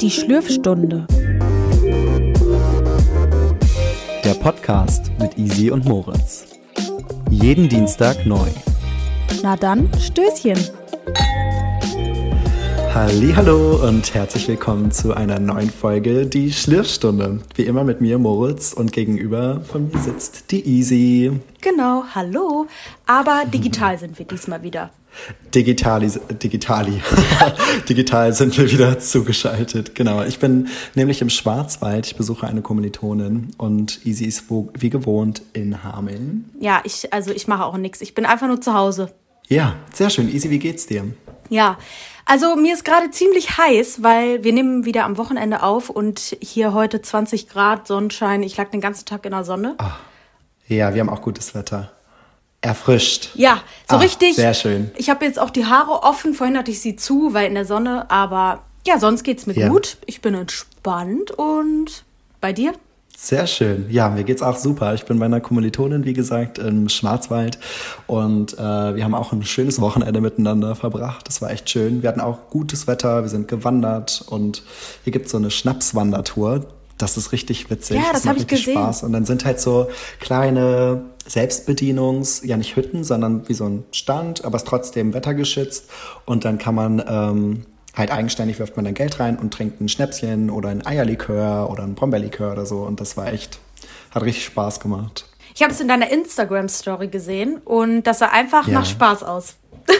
Die Schlürfstunde. Der Podcast mit Easy und Moritz. Jeden Dienstag neu. Na dann, Stößchen. Hallo und herzlich willkommen zu einer neuen Folge Die Schlürfstunde. Wie immer mit mir Moritz und gegenüber von mir sitzt die Easy. Genau, hallo. Aber digital sind wir diesmal wieder. Digitali, digitali. Digital sind wir wieder zugeschaltet. Genau. Ich bin nämlich im Schwarzwald. Ich besuche eine Kommilitonin und Easy ist wo, wie gewohnt in Hameln. Ja, ich, also ich mache auch nichts. Ich bin einfach nur zu Hause. Ja, sehr schön. Easy, wie geht's dir? Ja, also mir ist gerade ziemlich heiß, weil wir nehmen wieder am Wochenende auf und hier heute 20 Grad Sonnenschein. Ich lag den ganzen Tag in der Sonne. Ja, wir haben auch gutes Wetter. Erfrischt. Ja, so Ah, richtig. Sehr schön. Ich habe jetzt auch die Haare offen. Vorhin hatte ich sie zu, weil in der Sonne. Aber ja, sonst geht's mir Ja. gut. Ich bin entspannt und bei dir? Sehr schön. Ja, mir geht's auch super. Ich bin bei einer Kommilitonin, wie gesagt, im Schwarzwald. Und äh, wir haben auch ein schönes Wochenende miteinander verbracht. Das war echt schön. Wir hatten auch gutes Wetter, wir sind gewandert und hier gibt's so eine Schnapswandertour. Das ist richtig witzig. Ja, das macht hab ich richtig gesehen. Spaß. Und dann sind halt so kleine Selbstbedienungs, ja nicht Hütten, sondern wie so ein Stand, aber es ist trotzdem wettergeschützt. Und dann kann man ähm, halt eigenständig wirft man dann Geld rein und trinkt ein Schnäpschen oder ein Eierlikör oder ein Brombeerlikör oder so. Und das war echt, hat richtig Spaß gemacht. Ich habe es in deiner Instagram-Story gesehen und das sah einfach Ja. nach Spaß aus.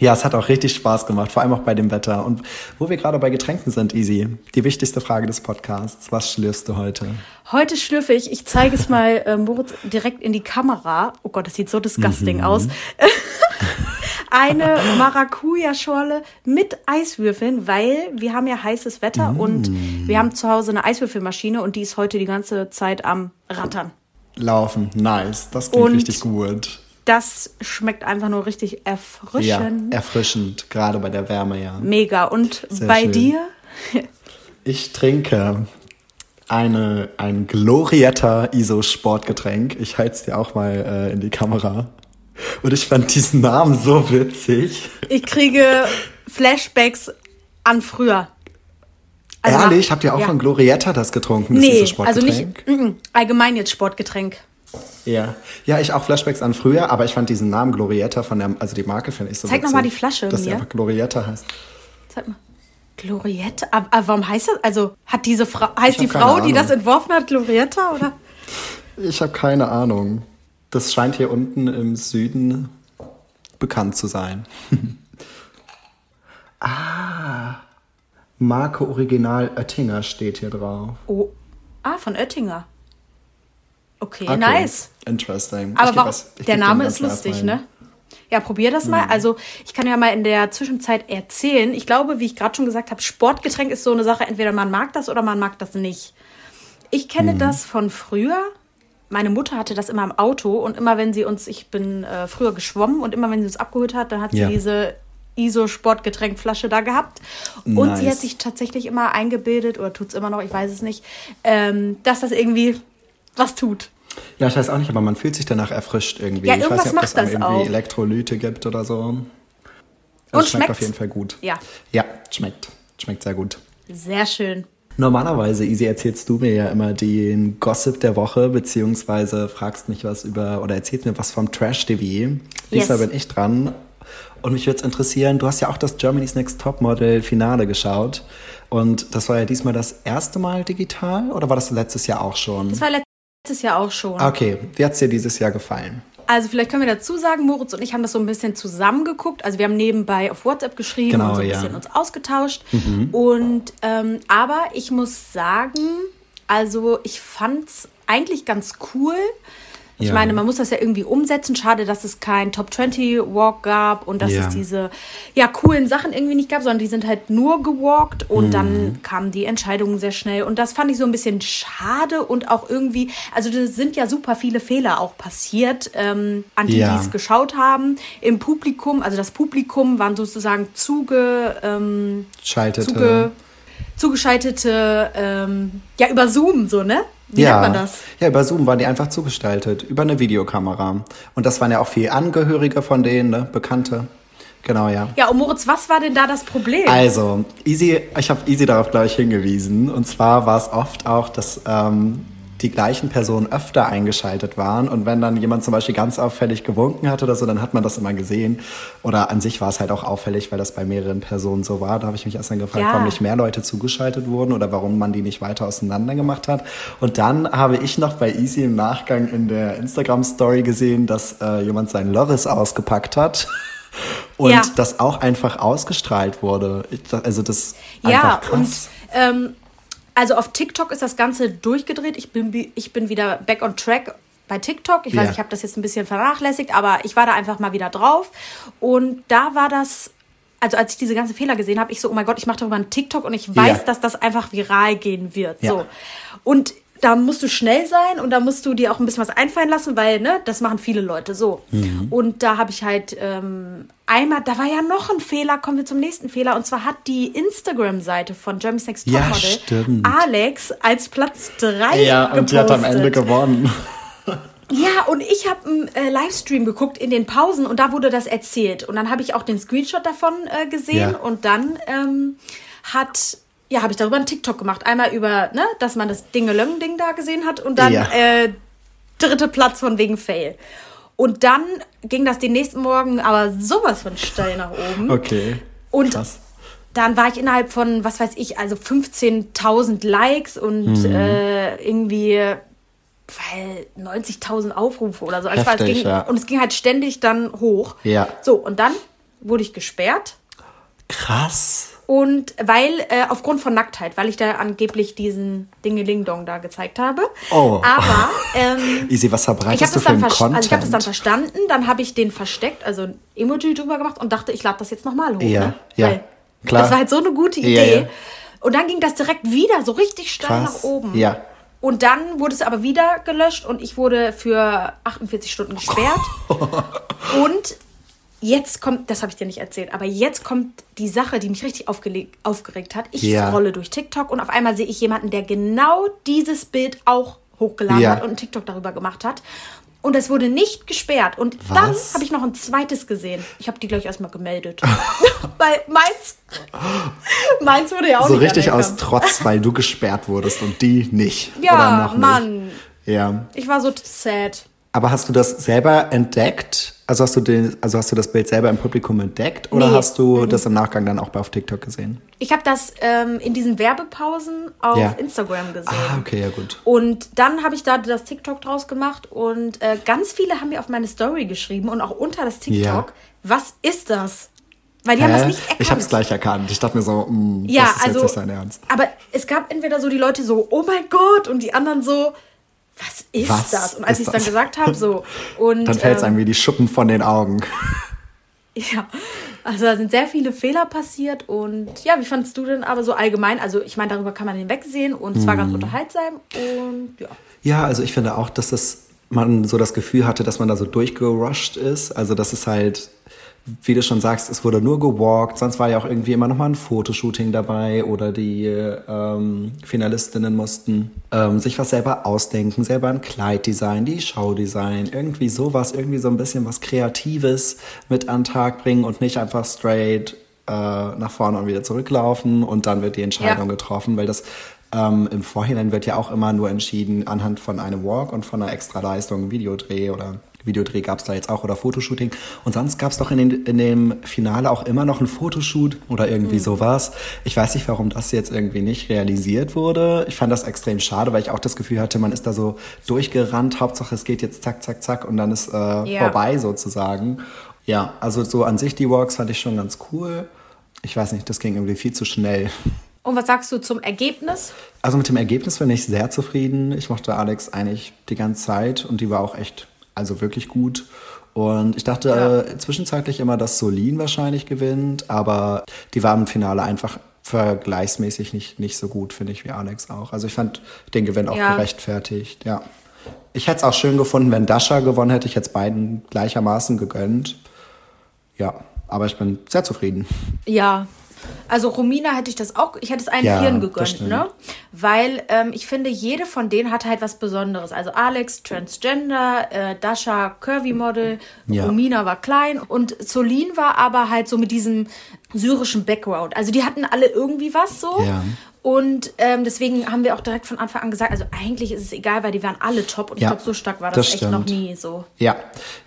Ja, es hat auch richtig Spaß gemacht, vor allem auch bei dem Wetter. Und wo wir gerade bei Getränken sind, Easy, die wichtigste Frage des Podcasts. Was schlürfst du heute? Heute schlürfe ich, ich zeige es mal äh, Moritz direkt in die Kamera. Oh Gott, das sieht so disgusting Mhm. aus. Eine Maracuja-Schorle mit Eiswürfeln, weil wir haben ja heißes Wetter Mm. und wir haben zu Hause eine Eiswürfelmaschine und die ist heute die ganze Zeit am Rattern. Laufen, nice. Das klingt Und- richtig gut. Das schmeckt einfach nur richtig Ja, erfrischend. erfrischend, gerade bei der Wärme, ja. Mega. Und Sehr bei schön. dir? Ich trinke eine, ein Glorietta ISO Sportgetränk. Ich es dir auch mal äh, in die Kamera. Und ich fand diesen Namen so witzig. Ich kriege Flashbacks an früher. Also Ehrlich, habt ihr auch ja. von Glorietta das getrunken? Das Nee, ISO also nicht mm, allgemein jetzt Sportgetränk. Ja. ja, ich auch Flashbacks an früher, aber ich fand diesen Namen Glorietta von der, also die Marke finde ich so Zeig witzig. noch mal die Flasche Dass mir. einfach Glorietta heißt. Zeig mal. Glorietta? Aber, aber warum heißt das? Also hat diese Frau, heißt die Frau, die das entworfen hat, Glorietta oder? Ich habe keine Ahnung. Das scheint hier unten im Süden bekannt zu sein. ah, Marke Original Oettinger steht hier drauf. Oh, ah, von Oettinger. Okay, Okay, nice. Interesting. Aber warum? was- der Name ist lustig, ne? Ja, probier das Mhm. mal. Also, ich kann ja mal in der Zwischenzeit erzählen. Ich glaube, wie ich gerade schon gesagt habe, Sportgetränk ist so eine Sache, entweder man mag das oder man mag das nicht. Ich kenne Mhm. das von früher. Meine Mutter hatte das immer im Auto und immer wenn sie uns, ich bin äh, früher geschwommen und immer wenn sie uns abgeholt hat, dann hat sie Ja. diese ISO-Sportgetränkflasche da gehabt. Und sie hat sich tatsächlich immer eingebildet, oder tut es immer noch, ich weiß es nicht, ähm, dass das irgendwie was tut. Ja, ich weiß auch nicht, aber man fühlt sich danach erfrischt irgendwie. Ja, ich weiß irgendwas nicht, ob macht das, irgendwie auch. Elektrolyte gibt oder so. Also Und es schmeckt auf jeden Fall gut. Ja, Ja, schmeckt. Schmeckt sehr gut. sehr schön. Normalerweise, Easy, erzählst du mir ja immer den Gossip der Woche, beziehungsweise fragst mich was über oder erzählst mir was vom Trash TV. Diesmal Yes. bin ich dran. Und mich würde es interessieren, du hast ja auch das Germany's Next Topmodel Finale geschaut. Und das war ja diesmal das erste Mal digital oder war das letztes Jahr auch schon? Das war letztes Jahr auch schon. Okay, wie hat's dir dieses Jahr gefallen? Also vielleicht können wir dazu sagen, Moritz und ich haben das so ein bisschen zusammengeguckt. Also wir haben nebenbei auf WhatsApp geschrieben Genau, und so ein ja. Mhm. bisschen uns ausgetauscht. Und ähm, aber ich muss sagen, also ich fand's eigentlich ganz cool. Ich Ja. meine, man muss das ja irgendwie umsetzen. Schade, dass es kein Top 20 Walk gab und dass Ja. es diese ja coolen Sachen irgendwie nicht gab, sondern die sind halt nur gewalkt und Mhm. dann kamen die Entscheidungen sehr schnell und das fand ich so ein bisschen schade und auch irgendwie, also da sind ja super viele Fehler auch passiert, ähm, an die, Ja. die es geschaut haben im Publikum. Also das Publikum waren sozusagen zuge ähm, Schaltete. zuge, zugeschaltete, ähm, ja, über Zoom, so, ne? Wie ja. nennt man das? Ja, über Zoom waren die einfach zugestaltet, über eine Videokamera. Und das waren ja auch viele Angehörige von denen, ne? Bekannte. Genau, ja. Ja, und Moritz, was war denn da das Problem? Also, Easy, ich habe Easy darauf, glaube ich, hingewiesen. Und zwar war es oft auch, dass ähm, die gleichen Personen öfter eingeschaltet waren. Und wenn dann jemand zum Beispiel ganz auffällig gewunken hat oder so, dann hat man das immer gesehen. Oder an sich war es halt auch auffällig, weil das bei mehreren Personen so war. Da habe ich mich erst dann gefragt, Ja. warum nicht mehr Leute zugeschaltet wurden oder warum man die nicht weiter auseinander gemacht hat. Und dann habe ich noch bei Easy im Nachgang in der Instagram-Story gesehen, dass äh, jemand seinen Loris ausgepackt hat. Und Ja. das auch einfach ausgestrahlt wurde. Ich, also das ja, einfach und krass. ähm, also auf TikTok ist das Ganze durchgedreht. Ich bin, bi- ich bin wieder back on track bei TikTok. Ich weiß, Ja. ich habe das jetzt ein bisschen vernachlässigt, aber ich war da einfach mal wieder drauf. Und da war das, also als ich diese ganzen Fehler gesehen habe, ich so, oh mein Gott, ich mache darüber einen TikTok und ich weiß, Ja. dass das einfach viral gehen wird. Ja. So. Und da musst du schnell sein und da musst du dir auch ein bisschen was einfallen lassen, weil, ne, das machen viele Leute so. Mhm. Und da habe ich halt ähm, einmal, da war ja noch ein Fehler, kommen wir zum nächsten Fehler. Und zwar hat die Instagram-Seite von Jeremy's Next Ja, Topmodel stimmt. Alex als Platz 3 Ja, und die hat am Ende gepostet. gewonnen. Ja, und ich habe einen äh, Livestream geguckt in den Pausen und da wurde das erzählt. Und dann habe ich auch den Screenshot davon äh, gesehen Ja. und dann ähm, hat, ja, habe ich darüber einen TikTok gemacht. Einmal über, ne, dass man das Dingelöng-Ding da gesehen hat und dann Ja. äh, dritte Platz von wegen Fail. Und dann ging das den nächsten Morgen aber sowas von steil nach oben. Okay. Und Krass. dann war ich innerhalb von, was weiß ich, also 15.000 Likes und Mhm. äh, irgendwie weil 90.000 Aufrufe oder so. Also es ging, ja. Und es ging halt ständig dann hoch. Ja. So, und dann wurde ich gesperrt. Krass. Und weil, äh, aufgrund von Nacktheit, weil ich da angeblich diesen Dingeling-Dong da gezeigt habe. Oh. Aber ähm, Easy, was ich habe verbreitest du das, dann also ich hab das dann verstanden, dann habe ich den versteckt, also ein Emoji drüber gemacht und dachte, ich lade das jetzt nochmal hoch. Ja, ne? ja, Weil klar. Das war halt so eine gute Ja, Idee. ja. Und dann ging das direkt wieder so richtig steil nach oben. Ja. Und dann wurde es aber wieder gelöscht und ich wurde für 48 Stunden gesperrt. und jetzt kommt, das habe ich dir nicht erzählt, aber jetzt kommt die Sache, die mich richtig aufgeregt hat. Ich Ja. scrolle durch TikTok und auf einmal sehe ich jemanden, der genau dieses Bild auch hochgeladen Ja. hat und einen TikTok darüber gemacht hat. Und es wurde nicht gesperrt. Und dann Was? habe ich noch ein zweites gesehen. Ich habe die gleich erstmal gemeldet. Weil meins, meins wurde ja auch so nicht richtig aus. Trotz, weil du gesperrt wurdest und die nicht. Ja, noch nicht. Mann. Ja. Ich war so sad. Aber hast du das selber entdeckt? Also hast du den, also hast du das Bild selber im Publikum entdeckt oder Nee. hast du das im Nachgang dann auch bei auf TikTok gesehen? Ich habe das ähm, in diesen Werbepausen auf Ja. Instagram gesehen. Ah, okay, ja gut. Und dann habe ich da das TikTok draus gemacht und äh, ganz viele haben mir auf meine Story geschrieben und auch unter das TikTok, Ja. was ist das? Weil die haben das Hä? nicht erkannt. Ich hab's gleich erkannt. Ich dachte mir so, mh, Ja, das ist also, jetzt nicht sein Ernst. aber es gab entweder so die Leute so, oh mein Gott, und die anderen so, was ist Was das? Und als ich es dann gesagt habe, so. Und, Dann fällt's ähm, einem wie die Schuppen von den Augen. Ja, also da sind sehr viele Fehler passiert und ja, wie fandest du denn aber so allgemein? Also ich meine, darüber kann man hinwegsehen und es war Mhm. ganz unterhaltsam und ja. Ja, also ich finde auch, dass das man so das Gefühl hatte, dass man da so durchgerusht ist. Also das ist halt, wie du schon sagst, es wurde nur gewalkt. Sonst war ja auch irgendwie immer noch mal ein Fotoshooting dabei oder die ähm, Finalistinnen mussten ähm, sich was selber ausdenken, selber ein Kleid designen, die Show designen, irgendwie sowas, irgendwie so ein bisschen was Kreatives mit an den Tag bringen und nicht einfach straight äh, nach vorne und wieder zurücklaufen und dann wird die Entscheidung Ja. getroffen, weil das ähm, im Vorhinein wird ja auch immer nur entschieden anhand von einem Walk und von einer Extraleistung, Videodreh oder Videodreh gab es da jetzt auch oder Fotoshooting. Und sonst gab es doch in, den, in dem Finale auch immer noch ein Fotoshoot oder irgendwie sowas. Ich weiß nicht, warum das jetzt irgendwie nicht realisiert wurde. Ich fand das extrem schade, weil ich auch das Gefühl hatte, man ist da so durchgerannt. Hauptsache, es geht jetzt zack, zack, zack und dann ist äh, Ja. vorbei sozusagen. Ja, also so an sich die Walks fand ich schon ganz cool. Ich weiß nicht, das ging irgendwie viel zu schnell. Und was sagst du zum Ergebnis? Also mit dem Ergebnis bin ich sehr zufrieden. Ich mochte Alex eigentlich die ganze Zeit und die war auch echt, also wirklich gut. Und ich dachte Ja. äh, zwischenzeitlich immer, dass Solin wahrscheinlich gewinnt, aber die war im Finale einfach vergleichsmäßig nicht, nicht so gut, finde ich, wie Alex auch. Also ich fand den Gewinn auch Ja. gerechtfertigt, ja. Ich hätte es auch schön gefunden, wenn Dasha gewonnen hätte. Ich hätte es beiden gleichermaßen gegönnt. Ja, aber ich bin sehr zufrieden. Ja, Also Romina hätte ich das auch, ich hätte es allen Ja, Vieren gegönnt, ne? Weil ähm, ich finde, jede von denen hatte halt was Besonderes. Also Alex, Transgender, äh, Dasha, Curvy Model, Ja. Romina war klein und Solin war aber halt so mit diesem syrischen Background. Also die hatten alle irgendwie was so. Ja. Und ähm, deswegen haben wir auch direkt von Anfang an gesagt, also eigentlich ist es egal, weil die waren alle top und ich Ja, glaube, so stark war das, das echt stimmt. noch nie so. Ja,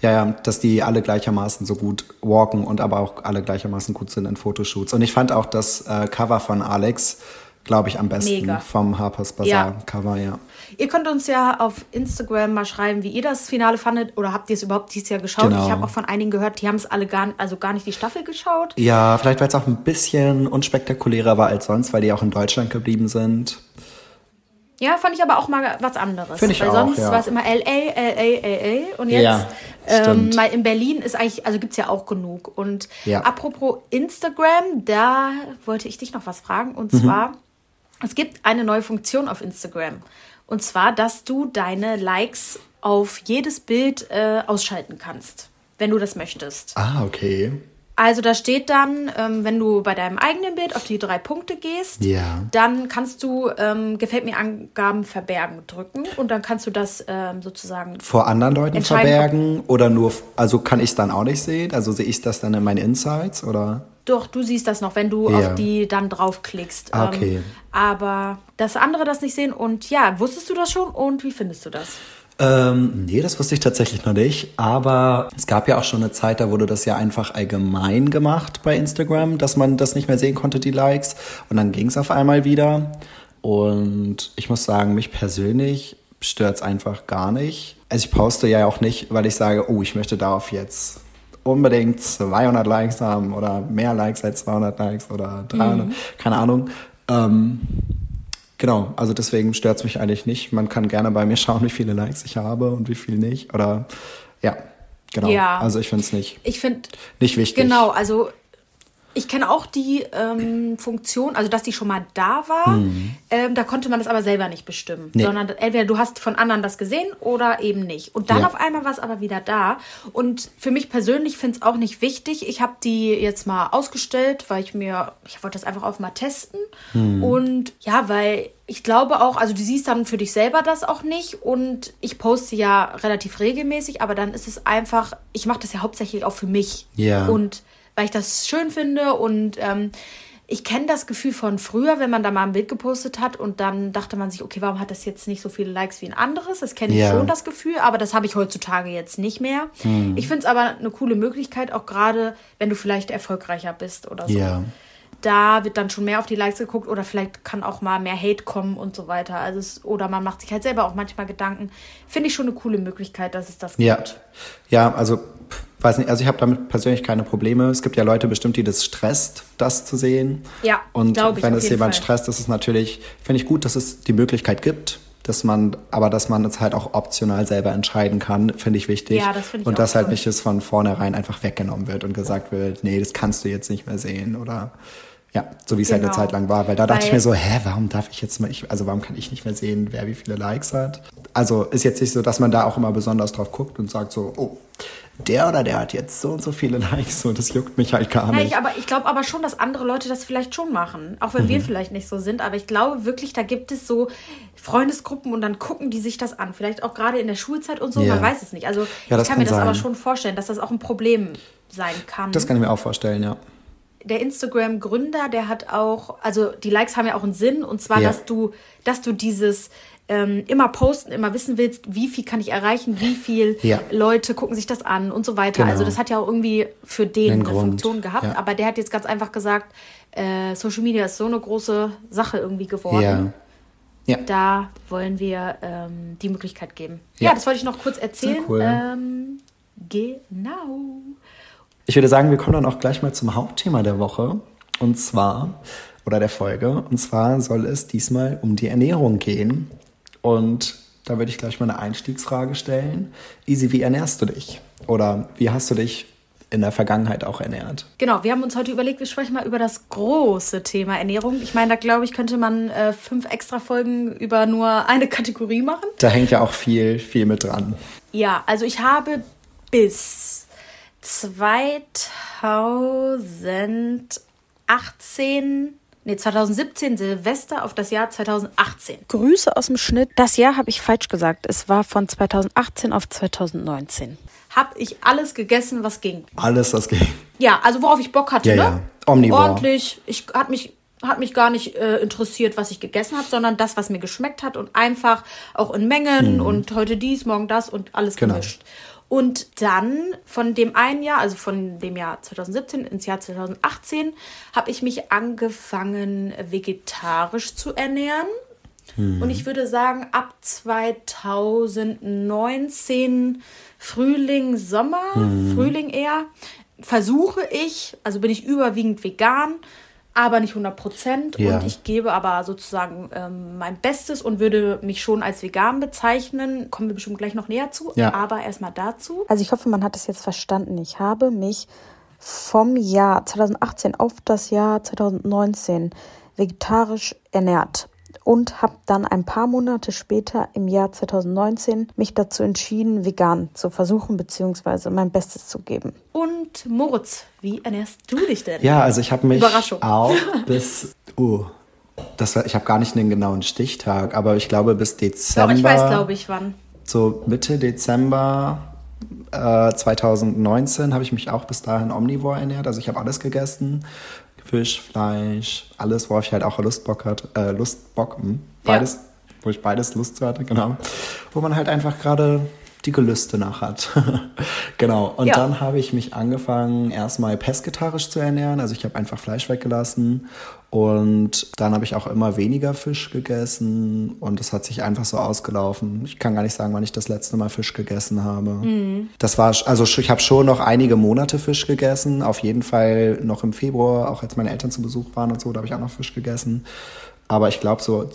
ja, ja, dass die alle gleichermaßen so gut walken und aber auch alle gleichermaßen gut sind in Fotoshoots. Und ich fand auch das äh, Cover von Alex, glaube ich, am besten Mega. vom Harper's Bazaar Ja. Cover, ja. Ihr könnt uns ja auf Instagram mal schreiben, wie ihr das Finale fandet oder habt ihr es überhaupt dieses Jahr geschaut? Genau. Ich habe auch von einigen gehört, die haben es alle gar, also gar nicht die Staffel geschaut. Ja, vielleicht weil es auch ein bisschen unspektakulärer war als sonst, weil die auch in Deutschland geblieben sind. Ja, fand ich aber auch mal was anderes. Find ich Weil auch, sonst ja. war es immer LA, LA, LA und jetzt Ja, ähm, mal in Berlin ist eigentlich, also gibt es ja auch genug. Und Ja. apropos Instagram, da wollte ich dich noch was fragen. Und Mhm. zwar, es gibt eine neue Funktion auf Instagram. Und zwar, dass du deine Likes auf jedes Bild äh, ausschalten kannst, wenn du das möchtest. Ah, okay. Also da steht dann, ähm, wenn du bei deinem eigenen Bild auf die drei Punkte gehst, Ja. dann kannst du ähm, Gefällt mir Angaben verbergen drücken und dann kannst du das ähm, sozusagen. Vor anderen Leuten verbergen oder nur, also kann ich es dann auch nicht sehen? Also sehe ich das dann in meinen Insights oder? Doch, du siehst das noch, wenn du Ja. auf die dann draufklickst. Ah, Ähm, okay. aber dass andere das nicht sehen und ja, wusstest du das schon und wie findest du das? Ähm, nee, das wusste ich tatsächlich noch nicht. Aber es gab ja auch schon eine Zeit, da wurde das ja einfach allgemein gemacht bei Instagram, dass man das nicht mehr sehen konnte, die Likes. Und dann ging es auf einmal wieder. Und ich muss sagen, mich persönlich stört es einfach gar nicht. Also ich poste ja auch nicht, weil ich sage, oh, ich möchte darauf jetzt unbedingt 200 Likes haben oder mehr Likes als 200 Likes oder 300, keine Ahnung. Ähm, Genau, also deswegen stört es mich eigentlich nicht. Man kann gerne bei mir schauen, wie viele Likes ich habe und wie viel nicht. Oder ja, genau. Ja. Also ich finde es nicht, Ich finde, nicht wichtig. Genau, also ich kenne auch die ähm, Funktion, also dass die schon mal da war. Ähm, da konnte man das aber selber nicht bestimmen. Mhm. Nee. Sondern entweder du hast von anderen das gesehen oder eben nicht. Und dann Ja. auf einmal war es aber wieder da. Und für mich persönlich finde es auch nicht wichtig. Ich habe die jetzt mal ausgestellt, weil ich mir, ich wollte das einfach auch mal testen. Mhm. Und ja, weil ich glaube auch, also du siehst dann für dich selber das auch nicht. Und ich poste ja relativ regelmäßig, aber dann ist es einfach, ich mache das ja hauptsächlich auch für mich. Ja. Und weil ich das schön finde und ähm, ich kenne das Gefühl von früher, wenn man da mal ein Bild gepostet hat und dann dachte man sich, okay, warum hat das jetzt nicht so viele Likes wie ein anderes? Das kenne ich Ja. schon, das Gefühl, aber das habe ich heutzutage jetzt nicht mehr. Hm. Ich finde es aber eine coole Möglichkeit, auch gerade wenn du vielleicht erfolgreicher bist oder so. Ja. Da wird dann schon mehr auf die Likes geguckt oder vielleicht kann auch mal mehr Hate kommen und so weiter. Also es, oder man macht sich halt selber auch manchmal Gedanken. Finde ich schon eine coole Möglichkeit, dass es das Ja. gibt. Ja, also pff, weiß nicht, also ich habe damit persönlich keine Probleme. Es gibt ja Leute bestimmt, die das stresst, das zu sehen. Ja, Und wenn es jemand Fall. stresst, ist es natürlich, finde ich gut, dass es die Möglichkeit gibt. Dass man, aber dass man es halt auch optional selber entscheiden kann, finde ich wichtig. Ja, das finde ich Und dass halt nicht es von vornherein einfach weggenommen wird und gesagt wird, nee, das kannst du jetzt nicht mehr sehen oder ja, so wie es halt eine Genau. Zeit lang war. Weil da dachte ich Weil- mir so, hä, warum darf ich jetzt mal, ich, also warum kann ich nicht mehr sehen, wer wie viele Likes hat? Also ist jetzt nicht so, dass man da auch immer besonders drauf guckt und sagt so, oh, der oder der hat jetzt so und so viele Likes und das juckt mich halt gar nicht. ich, aber ich glaube aber schon, dass andere Leute das vielleicht schon machen. Auch wenn Mhm. wir vielleicht nicht so sind. Aber ich glaube wirklich, da gibt es so Freundesgruppen und dann gucken die sich das an. Vielleicht auch gerade in der Schulzeit und so. Ja. Man weiß es nicht. Also Ja, ich kann mir das aber sein. schon vorstellen, dass das auch ein Problem sein kann. Das kann ich mir auch vorstellen, ja. der Instagram-Gründer, der hat auch, also die Likes haben ja auch einen Sinn. Und zwar, Ja. dass du, dass du dieses ähm, immer posten, immer wissen willst, wie viel kann ich erreichen, wie viel Ja. Leute gucken sich das an und so weiter. Genau. Also das hat ja auch irgendwie für den Einen eine Grund, Funktion gehabt. ja. Aber der hat jetzt ganz einfach gesagt, äh, Social Media ist so eine große Sache irgendwie geworden. Ja. Da wollen wir ähm, die Möglichkeit geben. Ja. Ja. das wollte ich noch kurz erzählen. cool. Ähm, genau. Ich würde sagen, wir kommen dann auch gleich mal zum Hauptthema der Woche. Und zwar, oder der Folge. Und zwar soll es diesmal um die Ernährung gehen. Und da würde ich gleich mal eine Einstiegsfrage stellen. Easy, wie ernährst du dich? Oder wie hast du dich in der Vergangenheit auch ernährt? Genau, wir haben uns heute überlegt, wir sprechen mal über das große Thema Ernährung. Ich meine, da glaube ich, könnte man äh, fünf extra Folgen über nur eine Kategorie machen. Da hängt ja auch viel, viel mit dran. Ja, also ich habe bis 2018 nee, 2017 Silvester auf das Jahr 2018. Grüße aus dem Schnitt. Das Jahr habe ich falsch gesagt. Es war von 2018 auf 2019. Habe ich alles gegessen, was ging. Alles, was ging. Ja, also worauf ich Bock hatte, Ja, ne? ja. Omnivore. Ordentlich. Ich hat mich hat mich gar nicht äh, interessiert, was ich gegessen habe, sondern das, was mir geschmeckt hat und einfach auch in Mengen und heute dies, morgen das und alles Mhm. Genau. gemischt. Und dann von dem einen Jahr, also von dem Jahr 2017 ins Jahr 2018, habe ich mich angefangen, vegetarisch zu ernähren. Und ich würde sagen, ab 2019, Frühling, Sommer, Frühling eher, versuche ich, also bin ich überwiegend vegan, aber nicht 100 Prozent. Ja. Und ich gebe aber sozusagen ähm, mein Bestes und würde mich schon als vegan bezeichnen. Kommen wir bestimmt gleich noch näher zu. Ja. Aber erstmal dazu. Also ich hoffe, man hat es jetzt verstanden. Ich habe mich vom Jahr 2018 auf das Jahr 2019 vegetarisch ernährt und habe dann ein paar Monate später im Jahr 2019 mich dazu entschieden, vegan zu versuchen bzw. mein Bestes zu geben. Und Moritz, wie ernährst du dich denn? Ja, also ich habe mich Überraschung. auch bis, uh, das war, ich habe gar nicht einen genauen Stichtag, aber ich glaube bis Dezember. Aber ich weiß, glaube ich, wann. So Mitte Dezember äh, 2019 habe ich mich auch bis dahin omnivore ernährt. Also ich habe alles gegessen. Fisch, Fleisch, alles, worauf ich halt auch Lustbock hat, äh, Lustbock, hm, Ja. beides, wo ich beides Lust zu hatte, genau. Wo man halt einfach gerade die Gelüste nach hat. genau. Und Ja. dann habe ich mich angefangen, erstmal pesketarisch zu ernähren. Also ich habe einfach Fleisch weggelassen. Und dann habe ich auch immer weniger Fisch gegessen. Und es hat sich einfach so ausgelaufen. Ich kann gar nicht sagen, wann ich das letzte Mal Fisch gegessen habe. Das war, also ich habe schon noch einige Monate Fisch gegessen. Auf jeden Fall noch im Februar, auch als meine Eltern zu Besuch waren und so, da habe ich auch noch Fisch gegessen. Aber ich glaube so,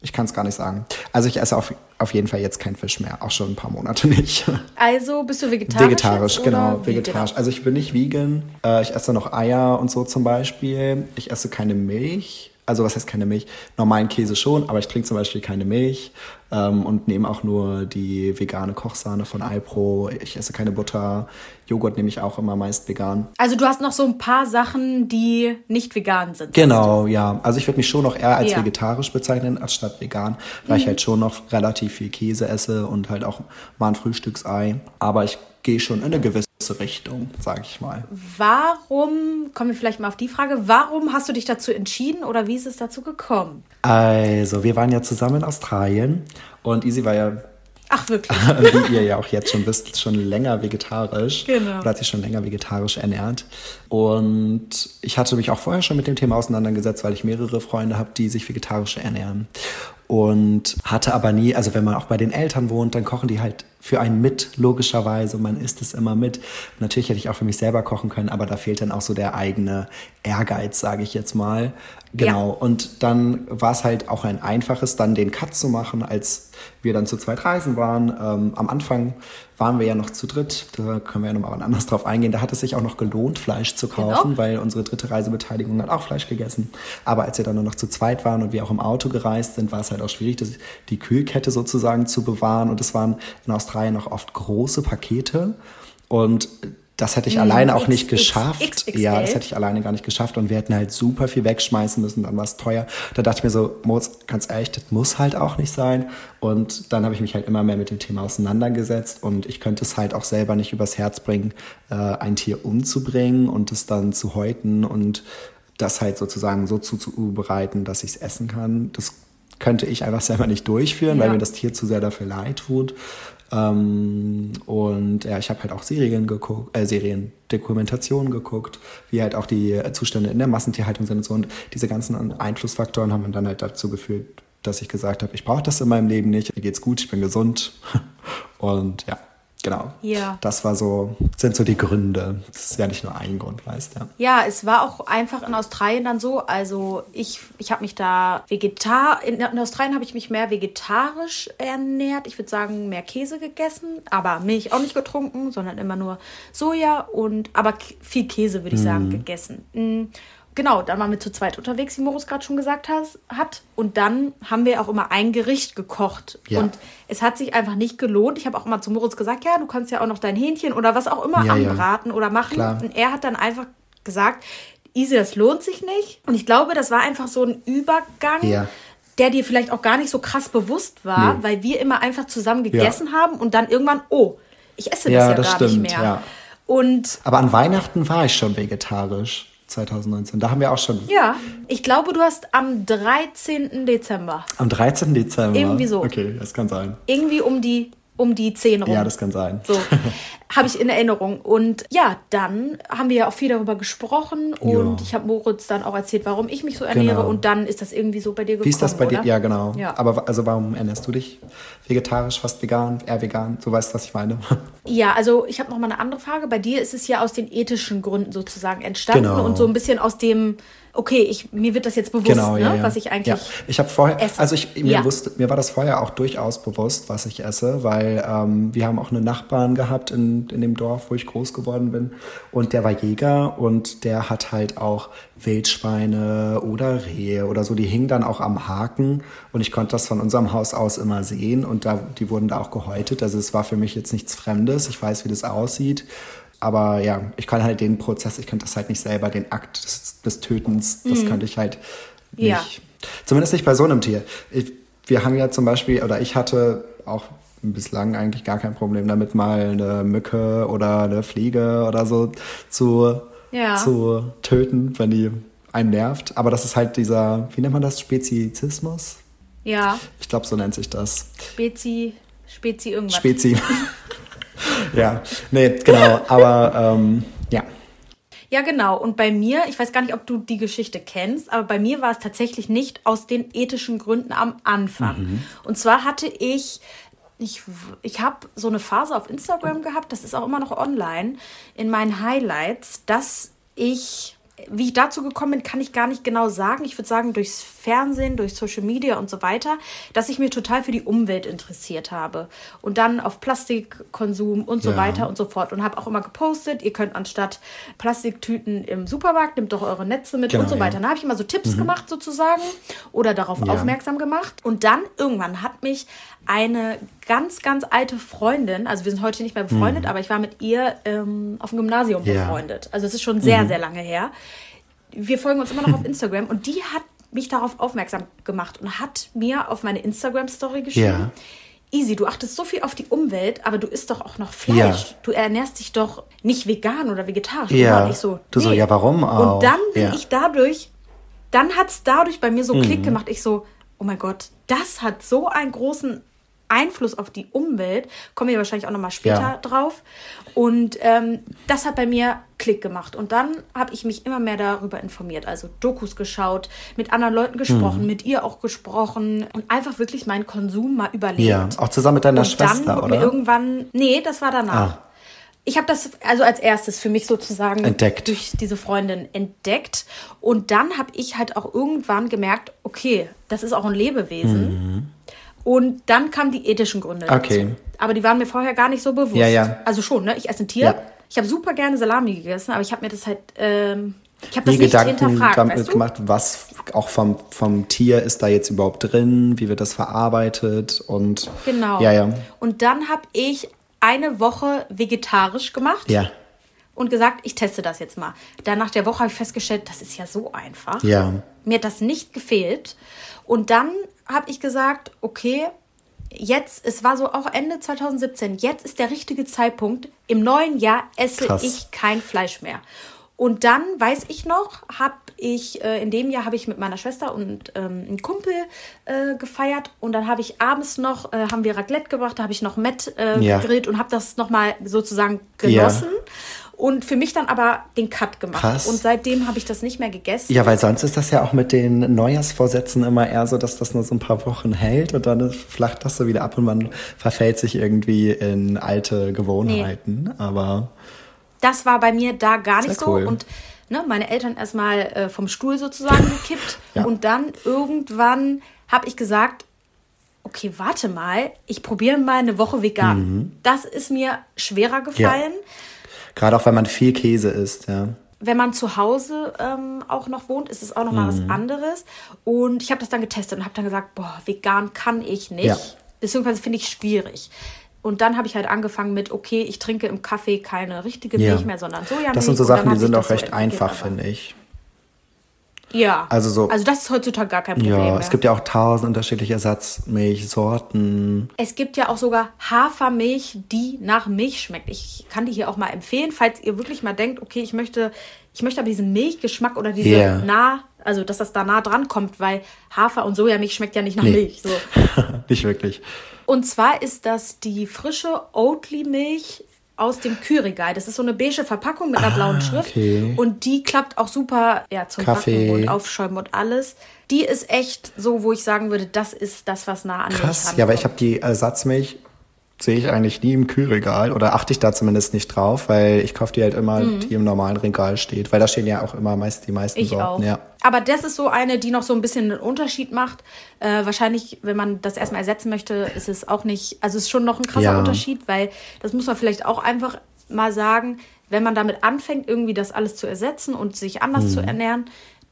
ich kann es gar nicht sagen. Also ich esse auf, auf jeden Fall jetzt kein Fisch mehr, auch schon ein paar Monate nicht. Also bist du vegetarisch? Vegetarisch, genau, vegetarisch. Also ich bin nicht vegan. Äh, ich esse noch Eier und so zum Beispiel. Ich esse keine Milch. Also was heißt keine Milch? Normalen Käse schon, aber ich trinke zum Beispiel keine Milch ähm, und nehme auch nur die vegane Kochsahne von Alpro. Ich esse keine Butter. Joghurt nehme ich auch immer meist vegan. Also du hast noch so ein paar Sachen, die nicht vegan sind. Genau, ja. Also ich würde mich schon noch eher als Ja. vegetarisch bezeichnen, als statt vegan, weil ich halt schon noch relativ viel Käse esse und halt auch mal ein Frühstücksei. Aber ich gehe schon in eine gewisse Richtung, sage ich mal. Warum, kommen wir vielleicht mal auf die Frage, warum hast du dich dazu entschieden oder wie ist es dazu gekommen? Also, wir waren ja zusammen in Australien und Easy war ja, Ach wirklich? wie ihr ja auch jetzt schon wisst, schon länger vegetarisch. Genau. Oder hat sich schon länger vegetarisch ernährt. Und ich hatte mich auch vorher schon mit dem Thema auseinandergesetzt, weil ich mehrere Freunde habe, die sich vegetarisch ernähren. Und hatte aber nie, also wenn man auch bei den Eltern wohnt, dann kochen die halt für einen mit, logischerweise. Man isst es immer mit. Natürlich hätte ich auch für mich selber kochen können, aber da fehlt dann auch so der eigene Ehrgeiz, sage ich jetzt mal. Genau. Und dann war es halt auch ein einfaches, dann den Cut zu machen, als wir dann zu zweit reisen waren. Ähm, am Anfang waren wir ja noch zu dritt. Da können wir ja nochmal anders drauf eingehen. Da hat es sich auch noch gelohnt, Fleisch zu kaufen, Genau. weil unsere dritte Reisebeteiligung hat auch Fleisch gegessen. Aber als wir dann nur noch zu zweit waren und wir auch im Auto gereist sind, war es halt auch schwierig, das, die Kühlkette sozusagen zu bewahren. Und es waren in Australien auch oft große Pakete. Und das hätte ich alleine auch nicht XX, geschafft. XXL. Ja, das hätte ich alleine gar nicht geschafft. Und wir hätten halt super viel wegschmeißen müssen, dann war es teuer. Da dachte ich mir so, Moritz, ganz ehrlich, das muss halt auch nicht sein. Und dann habe ich mich halt immer mehr mit dem Thema auseinandergesetzt. Und ich könnte es halt auch selber nicht übers Herz bringen, äh, ein Tier umzubringen und es dann zu häuten und das halt sozusagen so zuzubereiten, dass ich es essen kann. Das könnte ich einfach selber nicht durchführen, weil Ja. mir das Tier zu sehr dafür leid tut. Ähm, und ja, ich habe halt auch Serien geguckt, äh, Serien, Dokumentationen geguckt, wie halt auch die Zustände in der Massentierhaltung sind und so. Und diese ganzen Einflussfaktoren haben dann halt dazu geführt, dass ich gesagt habe, ich brauche das in meinem Leben nicht, mir geht's gut, ich bin gesund. Und ja, genau. Ja. Das war so, sind so die Gründe. Das ist ja nicht nur ein Grund, weißt du. Ja. Ja, es war auch einfach in Australien dann so. Also ich, ich habe mich da vegetar in, in Australien habe ich mich mehr vegetarisch ernährt. Ich würde sagen mehr Käse gegessen, aber Milch auch nicht getrunken, sondern immer nur Soja und aber viel Käse würde ich sagen gegessen. Mm, Genau, dann waren wir zu zweit unterwegs, wie Moritz gerade schon gesagt has, hat. Und dann haben wir auch immer ein Gericht gekocht. Ja. Und es hat sich einfach nicht gelohnt. Ich habe auch immer zu Moritz gesagt, ja, du kannst ja auch noch dein Hähnchen oder was auch immer Ja, ja. anbraten oder machen. Klar. Und er hat dann einfach gesagt, easy, das lohnt sich nicht. Und ich glaube, das war einfach so ein Übergang. Ja. Der dir vielleicht auch gar nicht so krass bewusst war, Nee. weil wir immer einfach zusammen gegessen haben und dann irgendwann, oh, ich esse das ja, Ja, das gar stimmt, nicht mehr. ja. Und Aber an Weihnachten war ich schon vegetarisch. 2019. Da haben wir auch schon ja, ich glaube, du hast am 13. Dezember am 13. Dezember. Irgendwie so. Okay, das kann sein. irgendwie um die um die 10 rum. Ja, das kann sein. So, habe ich in Erinnerung. Und ja, dann haben wir ja auch viel darüber gesprochen und Ja. ich habe Moritz dann auch erzählt, warum ich mich so ernähre Genau. und dann ist das irgendwie so bei dir gekommen, Wie ist das bei dir? oder? Ja, genau. Ja. Aber also warum ernährst du dich vegetarisch, fast vegan, eher vegan? Du weißt, was ich meine. Ja, also ich habe noch mal eine andere Frage. Bei dir ist es ja aus den ethischen Gründen sozusagen entstanden Genau. und so ein bisschen aus dem, okay, ich, mir wird das jetzt bewusst, Genau, ja, ne, ja. was ich eigentlich Ja. Ich habe vorher, esse. also ich, mir, wusste, mir war das vorher auch durchaus bewusst, was ich esse, weil ähm, wir haben auch einen Nachbarn gehabt in, in dem Dorf, wo ich groß geworden bin. Und der war Jäger und der hat halt auch Wildschweine oder Rehe oder so. Die hingen dann auch am Haken und ich konnte das von unserem Haus aus immer sehen und da, die wurden da auch gehäutet. Also es war für mich jetzt nichts Fremdes. Ich weiß, wie das aussieht. Aber ja, ich kann halt den Prozess, ich könnte das halt nicht selber, den Akt des, des Tötens, das könnte ich halt nicht. Ja. Zumindest nicht bei so einem Tier. Ich, wir haben ja zum Beispiel, oder ich hatte auch bislang eigentlich gar kein Problem damit, mal eine Mücke oder eine Fliege oder so zu, Ja. zu töten, wenn die einen nervt. Aber das ist halt dieser, wie nennt man das, Spezizismus? ja, Ich glaube, so nennt sich das. Spezi, Spezi irgendwas. Spezi. ja, nee, genau. Aber ähm, ja. Ja, genau. Und bei mir, ich weiß gar nicht, ob du die Geschichte kennst, aber bei mir war es tatsächlich nicht aus den ethischen Gründen am Anfang. Und zwar hatte ich, ich, ich habe so eine Phase auf Instagram gehabt, das ist auch immer noch online, in meinen Highlights, dass ich, wie ich dazu gekommen bin, kann ich gar nicht genau sagen. Ich würde sagen, durchs Fernsehen, durch Social Media und so weiter, dass ich mich total für die Umwelt interessiert habe. Und dann auf Plastikkonsum und so Ja. weiter und so fort. Und habe auch immer gepostet, ihr könnt anstatt Plastiktüten im Supermarkt, nehmt doch eure Netze mit Genau, und so ja. weiter. Da habe ich immer so Tipps gemacht sozusagen oder darauf Ja. aufmerksam gemacht. Und dann irgendwann hat mich eine ganz, ganz alte Freundin, also wir sind heute nicht mehr befreundet, aber ich war mit ihr ähm, auf dem Gymnasium Ja. befreundet. Also es ist schon sehr, sehr lange her. Wir folgen uns immer noch auf Instagram und die hat mich darauf aufmerksam gemacht und hat mir auf meine Instagram-Story geschrieben. Ja. Easy, du achtest so viel auf die Umwelt, aber du isst doch auch noch Fleisch. Ja. Du ernährst dich doch nicht vegan oder vegetarisch. Ja. Und ich so, Du so, ja, warum auch? Und dann bin Ja. ich dadurch, dann hat es dadurch bei mir so Mhm. Klick gemacht. Ich so, oh mein Gott, das hat so einen großen Einfluss auf die Umwelt. Kommen wir wahrscheinlich auch nochmal später Ja. drauf. Und ähm, das hat bei mir Klick gemacht. Und dann habe ich mich immer mehr darüber informiert. Also Dokus geschaut, mit anderen Leuten Mhm. gesprochen, mit ihr auch gesprochen und einfach wirklich meinen Konsum mal überlegt. Ja, auch zusammen mit deiner und Schwester, dann oder? irgendwann, nee, das war danach. Ah. Ich habe das also als erstes für mich sozusagen Entdeckt. durch diese Freundin entdeckt. Und dann habe ich halt auch irgendwann gemerkt, okay, das ist auch ein Lebewesen. Und dann kamen die ethischen Gründe. Okay. dazu. Aber die waren mir vorher gar nicht so bewusst. Ja, ja. Also schon, ne? Ich esse ein Tier. Ja. Ich habe super gerne Salami gegessen, aber ich habe mir das halt, ähm, ich habe das nicht Gedanken hinterfragt, damit weißt du? gemacht, was auch vom, vom Tier ist da jetzt überhaupt drin, wie wird das verarbeitet und Genau. ja, ja. Und dann habe ich eine Woche vegetarisch gemacht. Ja, und gesagt, ich teste das jetzt mal. Dann nach der Woche habe ich festgestellt, das ist ja so einfach. ja. Mir hat das nicht gefehlt. Und dann habe ich gesagt, okay, jetzt, es war so auch Ende 2017, jetzt ist der richtige Zeitpunkt. Im neuen Jahr esse Krass. ich kein Fleisch mehr. Und dann weiß ich noch, habe ich äh, in dem Jahr habe ich mit meiner Schwester und ähm, einem Kumpel äh, gefeiert und dann habe ich abends noch äh, haben wir Raclette gebracht, da habe ich noch Met äh, Ja. gegrillt und habe das noch mal sozusagen genossen und für mich dann aber den Cut gemacht Krass. und seitdem habe ich das nicht mehr gegessen. Ja, weil sonst ist das ja auch mit den Neujahrsvorsätzen immer eher so, dass das nur so ein paar Wochen hält und dann flacht das so wieder ab und man verfällt sich irgendwie in alte Gewohnheiten. Aber Das war bei mir da gar nicht cool. so. Und ne, meine Eltern erstmal äh, vom Stuhl sozusagen gekippt. Ja. Und dann irgendwann habe ich gesagt, okay, warte mal, ich probiere mal eine Woche vegan. Mhm. Das ist mir schwerer gefallen. Gerade auch, wenn man viel Käse isst, ja. Wenn man zu Hause ähm, auch noch wohnt, ist es auch noch mal Mhm. was anderes. Und ich habe das dann getestet und habe dann gesagt, boah, vegan kann ich nicht. Ja. Beziehungsweise finde ich schwierig. Und dann habe ich halt angefangen mit, okay, ich trinke im Kaffee keine richtige Ja. Milch mehr, sondern Sojamilch. Das sind so Sachen, die sind auch so recht entwickelt, einfach, finde ich. Ja. Also so. Also das ist heutzutage gar kein Problem ja, mehr. es gibt ja auch tausend unterschiedliche Ersatzmilchsorten. Es gibt ja auch sogar Hafermilch, die nach Milch schmeckt. Ich kann die hier auch mal empfehlen, falls ihr wirklich mal denkt, okay, ich möchte, ich möchte aber diesen Milchgeschmack oder diese Yeah. nah, also dass das da nah dran kommt, weil Hafer und Sojamilch schmeckt ja nicht nach Nee. Milch. So. Nicht wirklich. Und zwar ist das die frische Oatly-Milch aus dem Kühlregal. Das ist so eine beige Verpackung mit einer blauen Schrift. Ah, okay. Und die klappt auch super ja, zum Kaffee. Backen und Aufschäumen und alles. Die ist echt so, wo ich sagen würde, das ist das, was nah an Krass. Ja, aber ich habe die Ersatzmilch, sehe ich eigentlich nie im Kühlregal oder achte ich da zumindest nicht drauf, weil ich kaufe die halt immer, die im normalen Regal steht. Weil da stehen ja auch immer meist die meisten Mhm. Ich Sorten. auch. Ja. Aber das ist so eine, die noch so ein bisschen einen Unterschied macht. Äh, wahrscheinlich, wenn man das erstmal ersetzen möchte, ist es auch nicht, also es ist schon noch ein krasser Ja. Unterschied, weil das muss man vielleicht auch einfach mal sagen, wenn man damit anfängt, irgendwie das alles zu ersetzen und sich anders zu ernähren,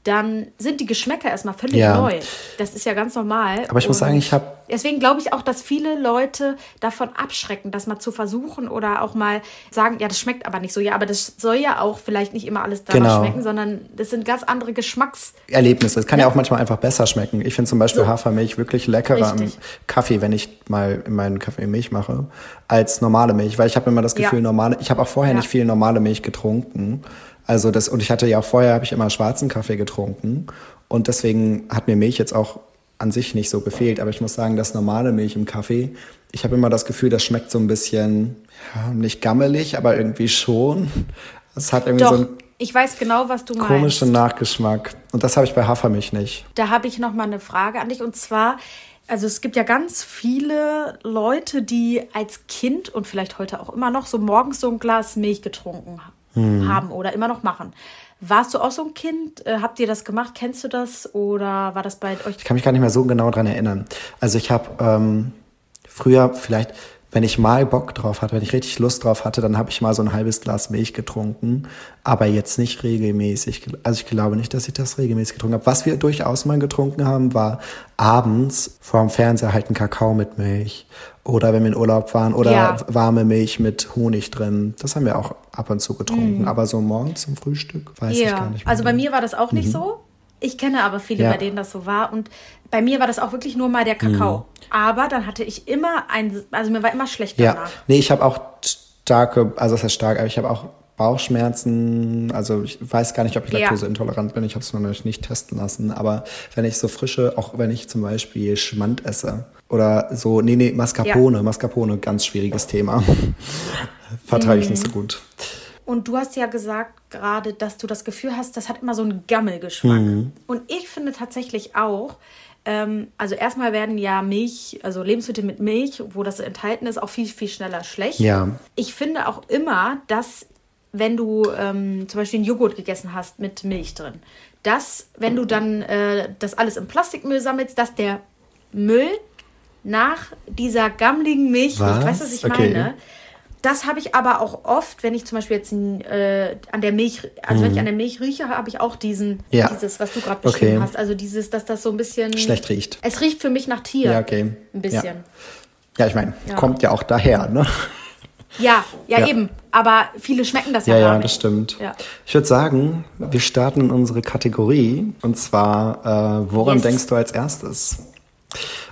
dann sind die Geschmäcker erstmal völlig Mhm. Ja. neu. Das ist ja ganz normal. Aber ich muss Und sagen, ich habe Deswegen glaube ich auch, dass viele Leute davon abschrecken, das mal zu versuchen oder auch mal sagen, ja, das schmeckt aber nicht so. Ja, aber das soll ja auch vielleicht nicht immer alles danach Genau. schmecken, sondern das sind ganz andere Geschmacks. Erlebnisse. Es kann ja. auch manchmal einfach besser schmecken. Ich finde zum Beispiel So. Hafermilch wirklich leckerer im Richtig. Kaffee, wenn ich mal in meinen Kaffee Milch mache, als normale Milch. Weil ich habe immer das Gefühl, Ja. normale, ich habe auch vorher Ja. nicht viel normale Milch getrunken. Also das, und ich hatte ja auch vorher, habe ich immer schwarzen Kaffee getrunken. Und deswegen hat mir Milch jetzt auch an sich nicht so gefehlt. Aber ich muss sagen, das normale Milch im Kaffee, ich habe immer das Gefühl, das schmeckt so ein bisschen, ja, nicht gammelig, aber irgendwie schon. Es hat irgendwie Doch, so einen ich weiß genau, was du meinst. komischen Nachgeschmack. Und das habe ich bei Hafermilch nicht. Da habe ich noch mal eine Frage an dich und zwar, also es gibt ja ganz viele Leute, die als Kind und vielleicht heute auch immer noch so morgens so ein Glas Milch getrunken Hm. haben oder immer noch machen. Warst du auch so ein Kind? Äh, Habt ihr das gemacht? Kennst du das? Oder war das bei euch? Ich kann mich gar nicht mehr so genau dran erinnern. Also ich habe ähm, früher vielleicht, wenn ich mal Bock drauf hatte, wenn ich richtig Lust drauf hatte, dann habe ich mal so ein halbes Glas Milch getrunken, aber jetzt nicht regelmäßig. Also ich glaube nicht, dass ich das regelmäßig getrunken habe. Was wir durchaus mal getrunken haben, war abends vor dem Fernseher halt ein Kakao mit Milch oder wenn wir in Urlaub waren oder Ja. warme Milch mit Honig drin. Das haben wir auch ab und zu getrunken, aber so morgens zum Frühstück weiß ich gar nicht mehr. also bei mir war das auch nicht so. Ich kenne aber viele, Ja. bei denen das so war. Und bei mir war das auch wirklich nur mal der Kakao. Mhm. Aber dann hatte ich immer ein, also mir war immer schlecht Ja, danach. nee, ich habe auch starke, also das heißt stark, aber ich habe auch Bauchschmerzen. Also ich weiß gar nicht, ob ich Ja. laktoseintolerant bin. Ich habe es noch nicht testen lassen. Aber wenn ich so frische, auch wenn ich zum Beispiel Schmand esse oder so, nee, nee, Mascarpone, Mascarpone, ganz schwieriges Thema. Vertrage ich nicht Mhm. so gut. Und du hast ja gesagt gerade, dass du das Gefühl hast, das hat immer so einen Gammelgeschmack. Mhm. Und ich finde tatsächlich auch, ähm, also erstmal werden ja Milch, also Lebensmittel mit Milch, wo das enthalten ist, auch viel, viel schneller schlecht. Ja. Ich finde auch immer, dass wenn du ähm, zum Beispiel einen Joghurt gegessen hast mit Milch drin, dass, wenn du dann äh, das alles im Plastikmüll sammelst, dass der Müll nach dieser gammligen Milch. Was? Weißt du, was ich Okay. meine? Das habe ich aber auch oft, wenn ich zum Beispiel jetzt äh, an der Milch, also wenn ich an der Milch rieche, habe ich auch diesen, Mhm. Ja. dieses, was du gerade beschrieben Okay. hast. Also dieses, dass das so ein bisschen Schlecht riecht. Es riecht für mich nach Tier. Ja, okay. Ein bisschen. Ja, ich meine, Ja. kommt ja auch daher, ne? Ja, ja, Ja. eben. Aber viele schmecken das ja, Ja, gar ja, das stimmt. Ja. Ich würde sagen, wir starten in unsere Kategorie. Und zwar, äh, woran Yes. denkst du als erstes?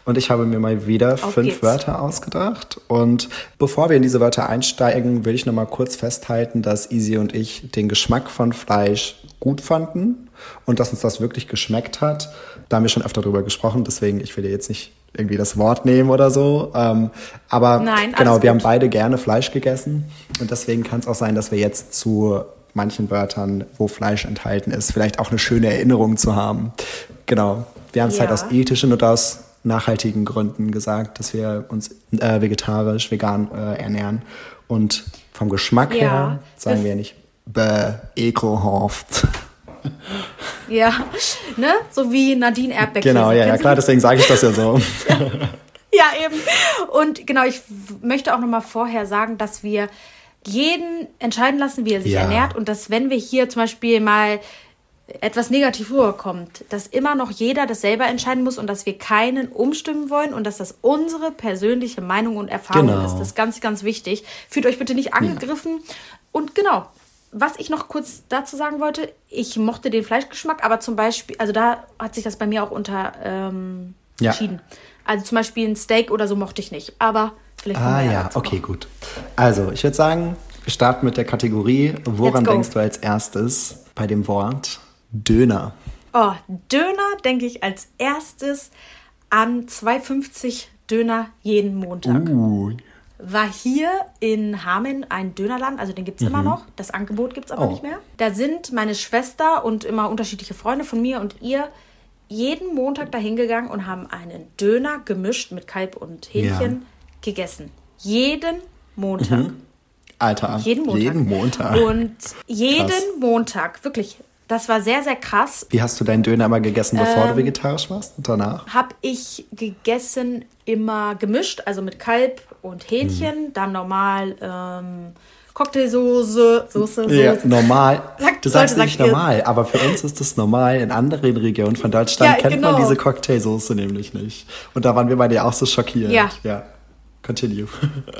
Und ich habe mir mal wieder Auf fünf geht's. Wörter ausgedacht. Und bevor wir in diese Wörter einsteigen, will ich noch mal kurz festhalten, dass Easy und ich den Geschmack von Fleisch gut fanden und dass uns das wirklich geschmeckt hat. Da haben wir schon öfter drüber gesprochen, deswegen ich will dir jetzt nicht irgendwie das Wort nehmen oder so. Ähm, aber Nein, genau, wir haben gut. beide gerne Fleisch gegessen und deswegen kann es auch sein, dass wir jetzt zu manchen Wörtern, wo Fleisch enthalten ist, vielleicht auch eine schöne Erinnerung zu haben. Genau. Wir haben es halt Ja. aus ethischen und aus nachhaltigen Gründen gesagt, dass wir uns äh, vegetarisch, vegan äh, ernähren. Und vom Geschmack Ja. her sagen wir nicht bäh, ekelhaft. Ja, ne? So wie Nadine Erdbeck. genau, ja, ja, klar, deswegen sage ich das ja so. Ja, eben. Und genau, ich möchte auch noch mal vorher sagen, dass wir jeden entscheiden lassen, wie er sich Ja. ernährt und dass wenn wir hier zum Beispiel mal etwas negativ rüberkommt, dass immer noch jeder das selber entscheiden muss und dass wir keinen umstimmen wollen und dass das unsere persönliche Meinung und Erfahrung Genau. ist. Das ist ganz, ganz wichtig. Fühlt euch bitte nicht angegriffen und genau, was ich noch kurz dazu sagen wollte, ich mochte den Fleischgeschmack, aber zum Beispiel, also da hat sich das bei mir auch unter ähm, Ja. entschieden. Also zum Beispiel ein Steak oder so mochte ich nicht. Aber vielleicht Ah ja, okay, noch. gut. Also, ich würde sagen, wir starten mit der Kategorie. Woran denkst du als erstes bei dem Wort Döner? Oh, Döner denke ich als erstes an 2,50 Döner jeden Montag. Uh, war hier in Hameln ein Dönerladen, also den gibt es immer noch. Das Angebot gibt es aber Mhm. Oh. nicht mehr. Da sind meine Schwester und immer unterschiedliche Freunde von mir und ihr jeden Montag dahin gegangen und haben einen Döner gemischt mit Kalb und Hähnchen gegessen. Jeden Montag. Alter, Jeden Montag. Mhm. jeden Montag. Und jeden Krass. Montag, wirklich. Das war sehr, sehr krass. Wie hast du deinen Döner immer gegessen, bevor Ähm, du vegetarisch warst und danach? habe ich gegessen immer gemischt, also mit Kalb und Hähnchen, Mhm. dann normal ähm, Cocktailsoße, Soße, Soße. Ja, normal. Sag- du sagst nicht sagt ihr- normal, aber für uns ist das normal. In anderen Regionen von Deutschland Ja, kennt man genau. diese Cocktailsoße nämlich nicht. Und da waren wir bei dir auch so schockiert. Ja. Ja. Continue.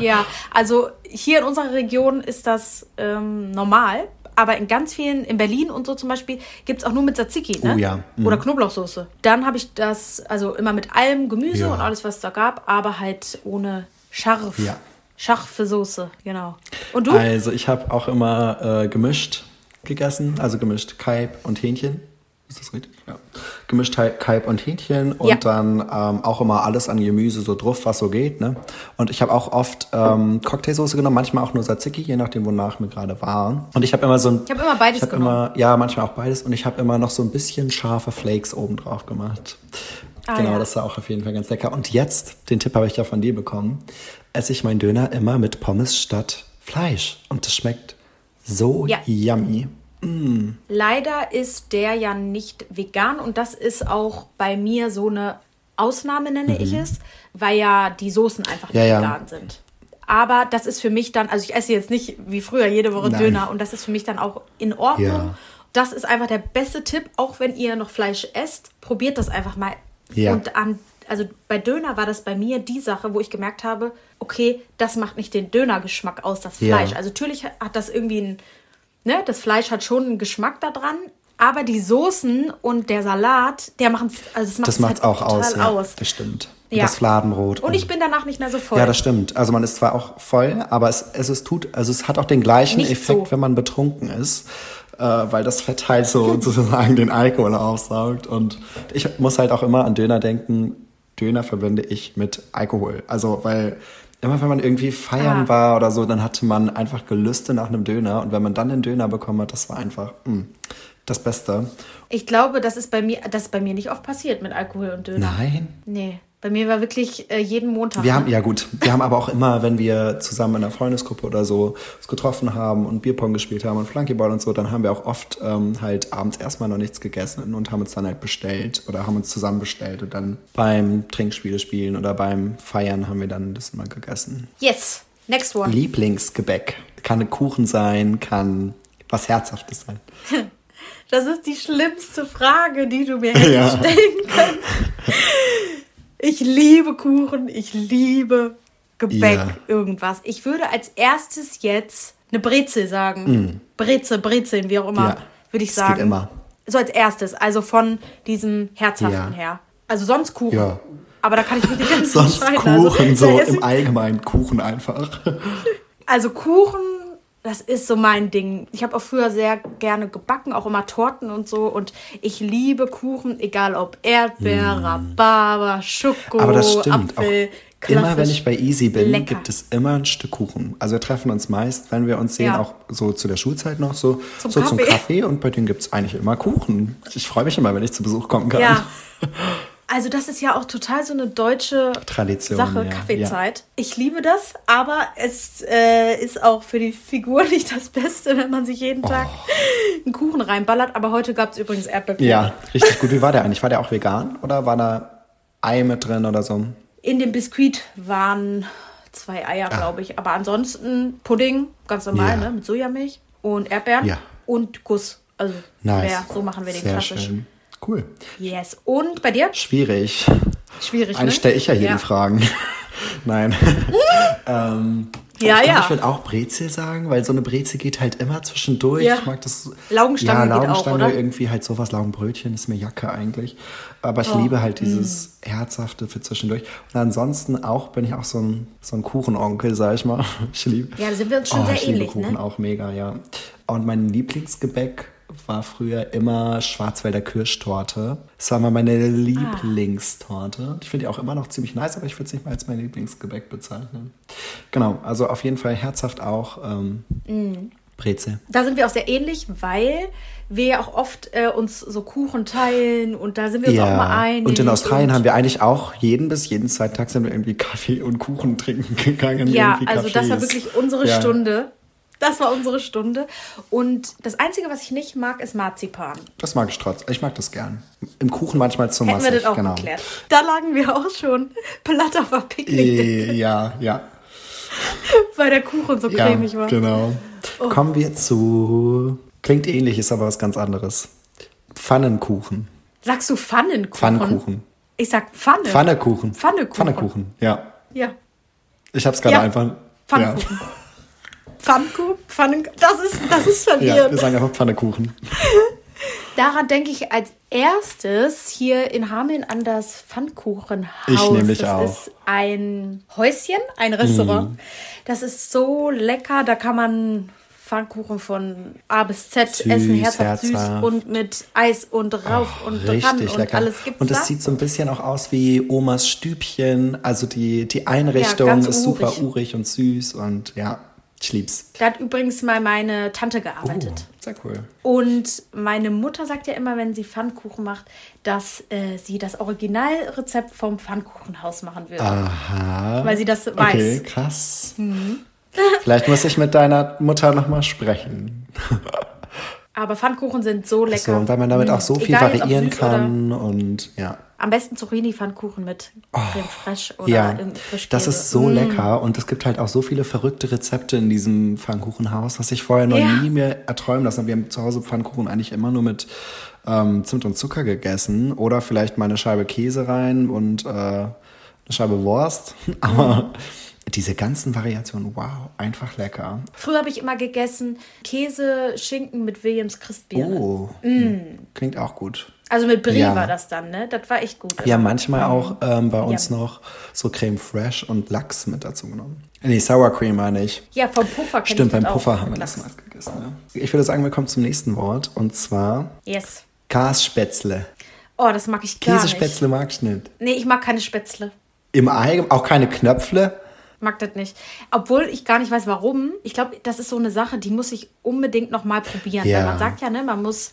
Ja, also hier in unserer Region ist das ähm, normal, aber in ganz vielen, in Berlin und so zum Beispiel, gibt es auch nur mit Tzatziki, ne? Oh ja, mhm. Oder Knoblauchsoße. Dann habe ich das, also immer mit allem Gemüse Ja. und alles, was es da gab, aber halt ohne scharf. Ja. Scharfe Soße, genau. Und du? Also ich habe auch immer äh, gemischt gegessen, also gemischt Kalb und Hähnchen. Ist das richtig? Ja. Gemischt Kalb und Hähnchen und Ja. dann ähm, auch immer alles an Gemüse so drauf, was so geht. Ne? Und ich habe auch oft ähm, Cocktailsoße genommen, manchmal auch nur Tzatziki, je nachdem, wonach mir gerade war. Und ich habe immer so ein... Ich habe immer beides ich hab genommen. Immer, ja, manchmal auch beides. Und ich habe immer noch so ein bisschen scharfe Flakes oben drauf gemacht. Ah, genau, ja. das war auch auf jeden Fall ganz lecker. Und jetzt, den Tipp habe ich ja von dir bekommen, esse ich meinen Döner immer mit Pommes statt Fleisch. Und das schmeckt so Ja. yummy. Leider ist der ja nicht vegan und das ist auch bei mir so eine Ausnahme, nenne ich es, weil ja die Soßen einfach nicht. Ja, ja. vegan sind. Aber das ist für mich dann, also ich esse jetzt nicht wie früher jede Woche Nein. Döner und das ist für mich dann auch in Ordnung. Ja. Das ist einfach der beste Tipp, auch wenn ihr noch Fleisch esst, probiert das einfach mal. Ja. Und an, also bei Döner war das bei mir die Sache, wo ich gemerkt habe, okay, das macht nicht den Dönergeschmack aus, das Ja. Fleisch. Also natürlich hat das irgendwie ein ne, das Fleisch hat schon einen Geschmack da dran, aber die Soßen und der Salat, der machen also das macht Das es macht's halt auch aus. total Ja, aus. Das stimmt. Und Ja. Das Fladenbrot. Und ich bin danach nicht mehr so voll. ja, das stimmt. Also man ist zwar auch voll, aber es, es, es tut, also es hat auch den gleichen Nicht Effekt, so. wenn man betrunken ist, äh, weil das Fett halt so sozusagen den Alkohol aufsaugt. Und ich muss halt auch immer an Döner denken. Döner verbinde ich mit Alkohol. Also weil immer wenn man irgendwie feiern Ah. war oder so, dann hatte man einfach Gelüste nach einem Döner. Und wenn man dann den Döner bekommen hat, das war einfach mh, das Beste. ich glaube, das ist bei mir, das ist bei mir nicht oft passiert mit Alkohol und Döner. Nein. Nee, bei mir war wirklich äh, jeden Montag. Wir ne? haben, ja gut, wir haben aber auch immer, wenn wir zusammen in einer Freundesgruppe oder so uns getroffen haben und Bierpong gespielt haben und Flunkyball und so, dann haben wir auch oft ähm, halt abends erstmal noch nichts gegessen und haben uns dann halt bestellt oder haben uns zusammen bestellt und dann beim Trinkspiele spielen oder beim Feiern haben wir dann das immer gegessen. Yes, next one. Lieblingsgebäck. Kann ein Kuchen sein, kann was Herzhaftes sein. Das ist die schlimmste Frage, die du mir hättest Ja. stellen können. Ich liebe Kuchen, ich liebe Gebäck, Ja. irgendwas. Ich würde als erstes jetzt eine Brezel sagen. Brezel, Brezeln, wie auch immer, Mm. Ja, würde ich das sagen. geht immer. So als erstes, also von diesem Herzhaften Ja. her. Also sonst Kuchen. Ja. Aber da kann ich wirklich ganz Sonst entscheiden. Kuchen, also, so im Allgemeinen Kuchen einfach. also Kuchen, das ist so mein Ding. Ich habe auch früher sehr gerne gebacken, auch immer Torten und so. Und ich liebe Kuchen, egal ob Erdbeer, Rhabarber, Schoko, Mm. Aber das stimmt. Apfel. auch immer wenn ich bei Easy bin, Lecker. gibt es immer ein Stück Kuchen. Also wir treffen uns meist, wenn wir uns sehen, Ja. auch so zu der Schulzeit noch, so Zum so zum Kaffee. Kaffee. Und bei denen gibt es eigentlich immer Kuchen. Ich freue mich immer, wenn ich zu Besuch kommen kann. Ja. Also das ist ja auch total so eine deutsche Tradition, Sache, ja. Kaffeezeit. Ich liebe das, aber es äh, ist auch für die Figur nicht das Beste, wenn man sich jeden Tag einen Kuchen reinballert. Aber heute gab es übrigens Erdbeerkuchen. Ja, richtig gut. Wie war der eigentlich? War der auch vegan oder war da Ei mit drin oder so? In dem Biskuit waren zwei Eier, glaube ich. Aber ansonsten Pudding, ganz normal, Ah. Ja. ne? Mit Sojamilch und Erdbeeren Ja. und Guss. Also Nice. ja, so machen wir den Sehr klassisch. Schön. Cool. Yes. Und bei dir? Schwierig. Schwierig, Eigentlich ne? stelle ich ja hier Ja. die Fragen. Nein. ähm, Ja, ich glaub, ja. Ich würde auch Brezel sagen, weil so eine Brezel geht halt immer zwischendurch. Ja. Ich mag das. Laugenstange ja, auch, Laugenstange, oder? irgendwie halt sowas. Laugenbrötchen ist mir Jacke eigentlich. Aber ich Oh, liebe halt mm. dieses Herzhafte für zwischendurch. Und ansonsten auch bin ich auch so ein, so ein Kuchenonkel, sag ich mal. Ich liebe. Ja, da sind wir uns schon sehr ich liebe ähnlich, Kuchen ne? auch mega, ja. Und mein Lieblingsgebäck war früher immer Schwarzwälder Kirschtorte. Das war mal meine Lieblingstorte. Ich finde die auch immer noch ziemlich nice, aber ich würde es nicht mal als mein Lieblingsgebäck bezeichnen. Genau, also auf jeden Fall herzhaft auch ähm, Mm. Brezel. Da sind wir auch sehr ähnlich, weil wir ja auch oft äh, uns so Kuchen teilen und da sind wir uns auch mal einig. und in Australien und- haben wir eigentlich auch jeden bis jeden zweiten Tag sind wir irgendwie Kaffee und Kuchen trinken gegangen. Ja, also das war wirklich unsere Ja. Stunde. Das war unsere Stunde. Und das Einzige, was ich nicht mag, ist Marzipan. Das mag ich trotzdem. Ich mag das gern. Im Kuchen manchmal zu Hätten massig. wir das auch genau. geklärt. Da lagen wir auch schon platt auf der Picknickdecke, Äh, Ja, ja. weil der Kuchen so Ja, cremig war. Oh. genau. Kommen wir zu. Klingt ähnlich, ist aber was ganz anderes. Pfannenkuchen. Sagst du Pfannenkuchen? Pfannkuchen. Ich sag Pfanne. Pfannekuchen. Pfannekuchen. Pfannekuchen, ja. Ja. Ich hab's gerade Ja, einfach. Pfannkuchen. Pfannkuchen? Pfannen Das ist, das ist Ja, ja, verwirrend. wir sagen einfach Pfannekuchen. Daran denke ich als erstes hier in Hameln an das Pfannkuchenhaus. Ich nämlich das auch. Mhm. ist ein Häuschen, ein Restaurant. Das ist so lecker. Da kann man Pfannkuchen von A bis Z Süß, essen, herzhaft süß und mit Eis und rauf und dran Richtig und lecker. alles gibt's und es da. sieht so ein bisschen auch aus wie Omas Stübchen. Also die, die Einrichtung ganz ist super urig. urig und süß und ja, ich lieb's. Da hat übrigens mal meine Tante gearbeitet. Oh, sehr cool. Und meine Mutter sagt ja immer, wenn sie Pfannkuchen macht, dass äh, sie das Originalrezept vom Pfannkuchenhaus machen würde. Aha. Weil sie das Okay, weiß. krass. Vielleicht muss ich mit deiner Mutter nochmal sprechen. Aber Pfannkuchen sind so lecker. So, und weil man damit auch so viel Egal, variieren kann und ja. Am besten Zucchini-Pfannkuchen mit Creme fraiche oder Oh. Ja, Frischkäse. das ist so Mm. lecker und es gibt halt auch so viele verrückte Rezepte in diesem Pfannkuchenhaus, was ich vorher noch Ja. nie mir erträumen lassen habe. Wir haben zu Hause Pfannkuchen eigentlich immer nur mit ähm, Zimt und Zucker gegessen oder vielleicht mal eine Scheibe Käse rein und äh, eine Scheibe Wurst. Aber diese ganzen Variationen, wow, einfach lecker. Früher habe ich immer gegessen Käse, Schinken mit Williams Christbier. Oh, klingt auch gut. Also mit Brie Ja. war das dann, ne? Das war echt gut. Ja, manchmal auch ähm, bei uns Ja. noch so Creme Fraiche und Lachs mit dazu genommen. Nee, Sour Cream meine ich. Ja, vom Puffer kenn Stimmt, beim. Puffer haben wir Lachs. das mal gegessen. Ja. Ich würde sagen, wir kommen zum nächsten Wort und zwar Yes. Gasspätzle. Oh, das mag ich gar nicht. Käsespätzle mag ich nicht. Nee, ich mag keine Spätzle. Im Allgemeinen auch keine Knöpfle. Mag das nicht. Obwohl ich gar nicht weiß, warum. Ich glaube, das ist so eine Sache, die muss ich unbedingt noch mal probieren. Ja. Weil man sagt ja, ne, man muss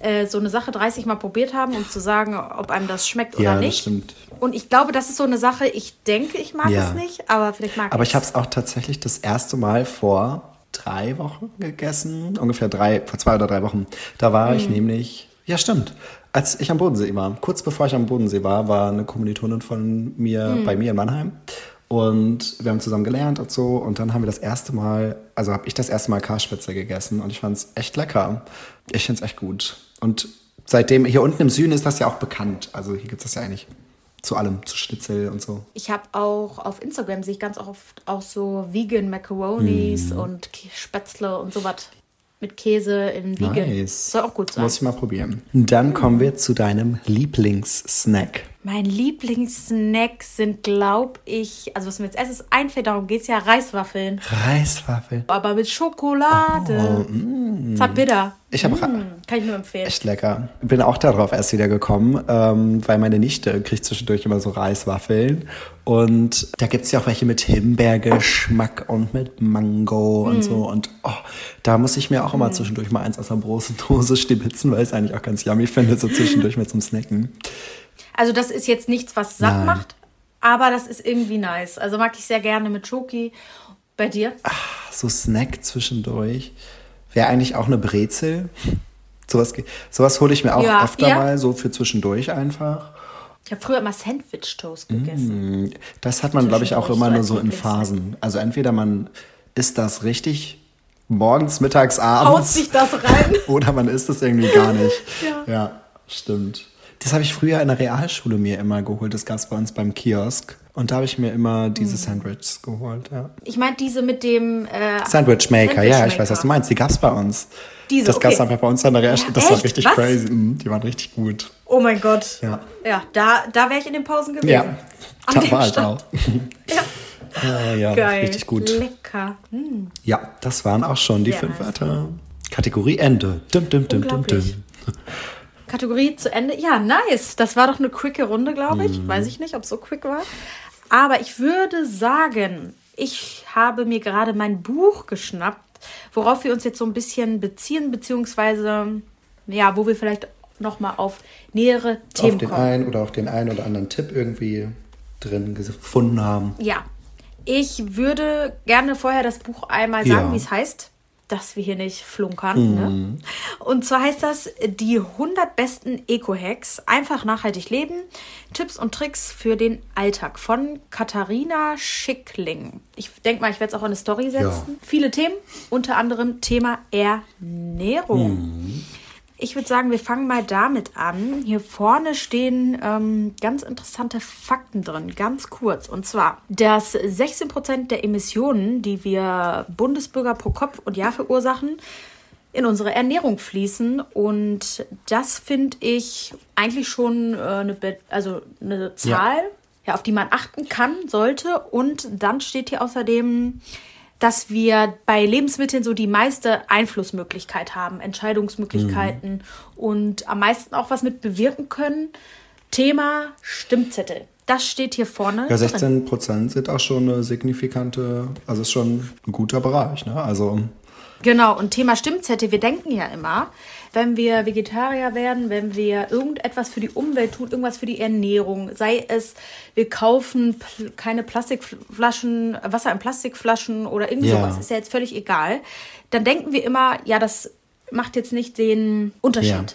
äh, so eine Sache 30 Mal probiert haben, um zu sagen, ob einem das schmeckt Ja, oder das nicht. stimmt. Und ich glaube, das ist so eine Sache, ich denke, ich mag Ja. es nicht, aber vielleicht mag Aber ich ich habe es auch tatsächlich das erste Mal vor drei Wochen gegessen. Ungefähr drei, vor zwei oder drei Wochen. Da war Hm. ich nämlich, ja stimmt, als ich am Bodensee war. Kurz bevor ich am Bodensee war, war eine Kommilitonin von mir Hm. bei mir in Mannheim. Und wir haben zusammen gelernt und so. Und dann haben wir das erste Mal, also habe ich das erste Mal Karspätzle gegessen und ich fand es echt lecker. Ich finde es echt gut. Und seitdem, hier unten im Süden ist das ja auch bekannt. Also hier gibt es das ja eigentlich zu allem, zu Schnitzel und so. Ich habe auch auf Instagram sehe ich ganz oft auch so Vegan Macaronis Mhm. und Spätzle und sowas mit Käse in Vegan. Nice. Soll auch gut sein. Muss ich mal probieren. Dann kommen wir zu deinem Lieblingssnack. Mein Lieblingssnack sind, glaube ich, also was mir jetzt erstes einfällt, darum geht es ja, Reiswaffeln. Reiswaffel. Aber mit Schokolade. Oh, Zartbitter. Ich habe Mm, kann ich nur empfehlen. echt lecker. Bin auch darauf erst wieder gekommen, ähm, weil meine Nichte kriegt zwischendurch immer so Reiswaffeln. Und da gibt es ja auch welche mit Himbeergeschmack und mit Mango Mm. und so. Und oh, da muss ich mir auch immer zwischendurch mal eins aus einer großen Dose stibitzen, weil ich es eigentlich auch ganz yummy finde, so zwischendurch mit zum Snacken. Also das ist jetzt nichts, was satt Nein. macht, aber das ist irgendwie nice. Also mag ich sehr gerne mit Schoki. Bei dir? so Snack zwischendurch. Wäre eigentlich auch eine Brezel. Sowas, sowas hole ich mir auch Ja, öfter ja. mal, so für zwischendurch einfach. Ich habe früher immer Sandwich-Toast gegessen. Das hat man, glaube ich, auch immer so nur so in. Phasen. Also entweder man isst das richtig morgens, mittags, Haut abends. sich das rein. Oder man isst es irgendwie gar nicht. Ja. ja, stimmt. Das habe ich früher in der Realschule mir immer geholt. Das gab es bei uns beim Kiosk. Und da habe ich mir immer diese Sandwiches geholt. Ja. Ich meine diese mit dem äh, Sandwich Maker, ja, ich Sandwich weiß, was du meinst. Die gab es bei uns. Diese, das gab es okay. einfach bei uns in der Realschule. Das war Echt? richtig Was? crazy. Mhm, Die waren richtig gut. Oh mein Gott. Ja. Ja, da, da wäre ich in den Pausen gewesen. Ja, da war halt auch. Ja. Ja, ja, Geil. richtig gut. Lecker. Hm. Ja, das waren auch schon die Sehr fünf nice. Wörter. Kategorie Ende. Dim, dim, dim, dim, dim. Kategorie zu Ende. Ja, nice. Das war doch eine quicke Runde, glaube Mhm. ich. Weiß ich nicht, ob es so quick war. Aber ich würde sagen, ich habe mir gerade mein Buch geschnappt, worauf wir uns jetzt so ein bisschen beziehen, beziehungsweise, ja, wo wir vielleicht nochmal auf nähere Themen Auf den kommen. einen oder auf den einen oder anderen Tipp irgendwie drin gefunden haben. Ja, ich würde gerne vorher das Buch einmal Ja. sagen, wie es heißt, dass wir hier nicht flunkern. Ne? Und zwar heißt das die 100 besten Eco-Hacks, einfach nachhaltig leben, Tipps und Tricks für den Alltag von Katharina Schickling. Ich denke mal, ich werde es auch in eine Story setzen. Viele Themen, unter anderem Thema Ernährung. Ich würde sagen, wir fangen mal damit an. Hier vorne stehen ähm, ganz interessante Fakten drin, ganz kurz. Und zwar, dass 16 Prozent der Emissionen, die wir Bundesbürger pro Kopf und Jahr verursachen, in unsere Ernährung fließen. Und das finde ich eigentlich schon äh, eine, Be- also eine Zahl, ja. auf die man achten kann, sollte. Und dann steht hier außerdem, dass wir bei Lebensmitteln so die meiste Einflussmöglichkeit haben, Entscheidungsmöglichkeiten und am meisten auch was mit bewirken können. Thema Stimmzettel. Das steht hier vorne. Ja, drin. 16 Prozent sind auch schon eine signifikante, also ist schon ein guter Bereich. Ne? Also Genau, und Thema Stimmzettel, wir denken ja immer, wenn wir Vegetarier werden, wenn wir irgendetwas für die Umwelt tun, irgendwas für die Ernährung, sei es, wir kaufen keine Plastikflaschen, Wasser in Plastikflaschen oder irgendwie Ja. sowas, ist ja jetzt völlig egal, dann denken wir immer, ja, das macht jetzt nicht den Unterschied. Ja.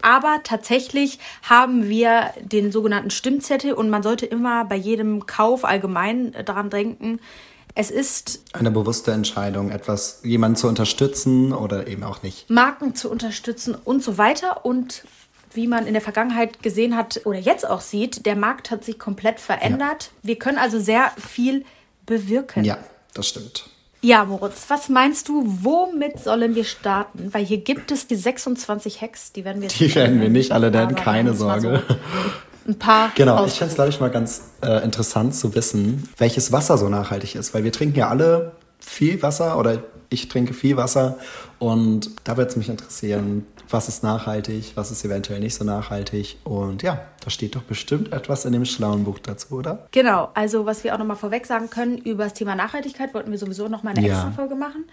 Aber tatsächlich haben wir den sogenannten Stimmzettel und man sollte immer bei jedem Kauf allgemein daran denken, es ist eine bewusste Entscheidung, etwas, jemanden zu unterstützen oder eben auch nicht. Marken zu unterstützen und so weiter. Und wie man in der Vergangenheit gesehen hat oder jetzt auch sieht, der Markt hat sich komplett verändert. Wir können also sehr viel bewirken. Ja, das stimmt. Ja, Moritz, was meinst du, womit sollen wir starten? Weil hier gibt es die 26 Hacks, die werden wir Die werden wir nicht alle nennen, keine Sorge. So ein paar Genau, ich fände es, glaube ich, mal ganz äh, interessant zu wissen, welches Wasser so nachhaltig ist, weil wir trinken ja alle viel Wasser oder ich trinke viel Wasser und da würde es mich interessieren, was ist nachhaltig, was ist eventuell nicht so nachhaltig und ja, da steht doch bestimmt etwas in dem schlauen Buch dazu, oder? Genau, also was wir auch nochmal vorweg sagen können, über das Thema Nachhaltigkeit wollten wir sowieso nochmal eine Ja. extra Folge machen.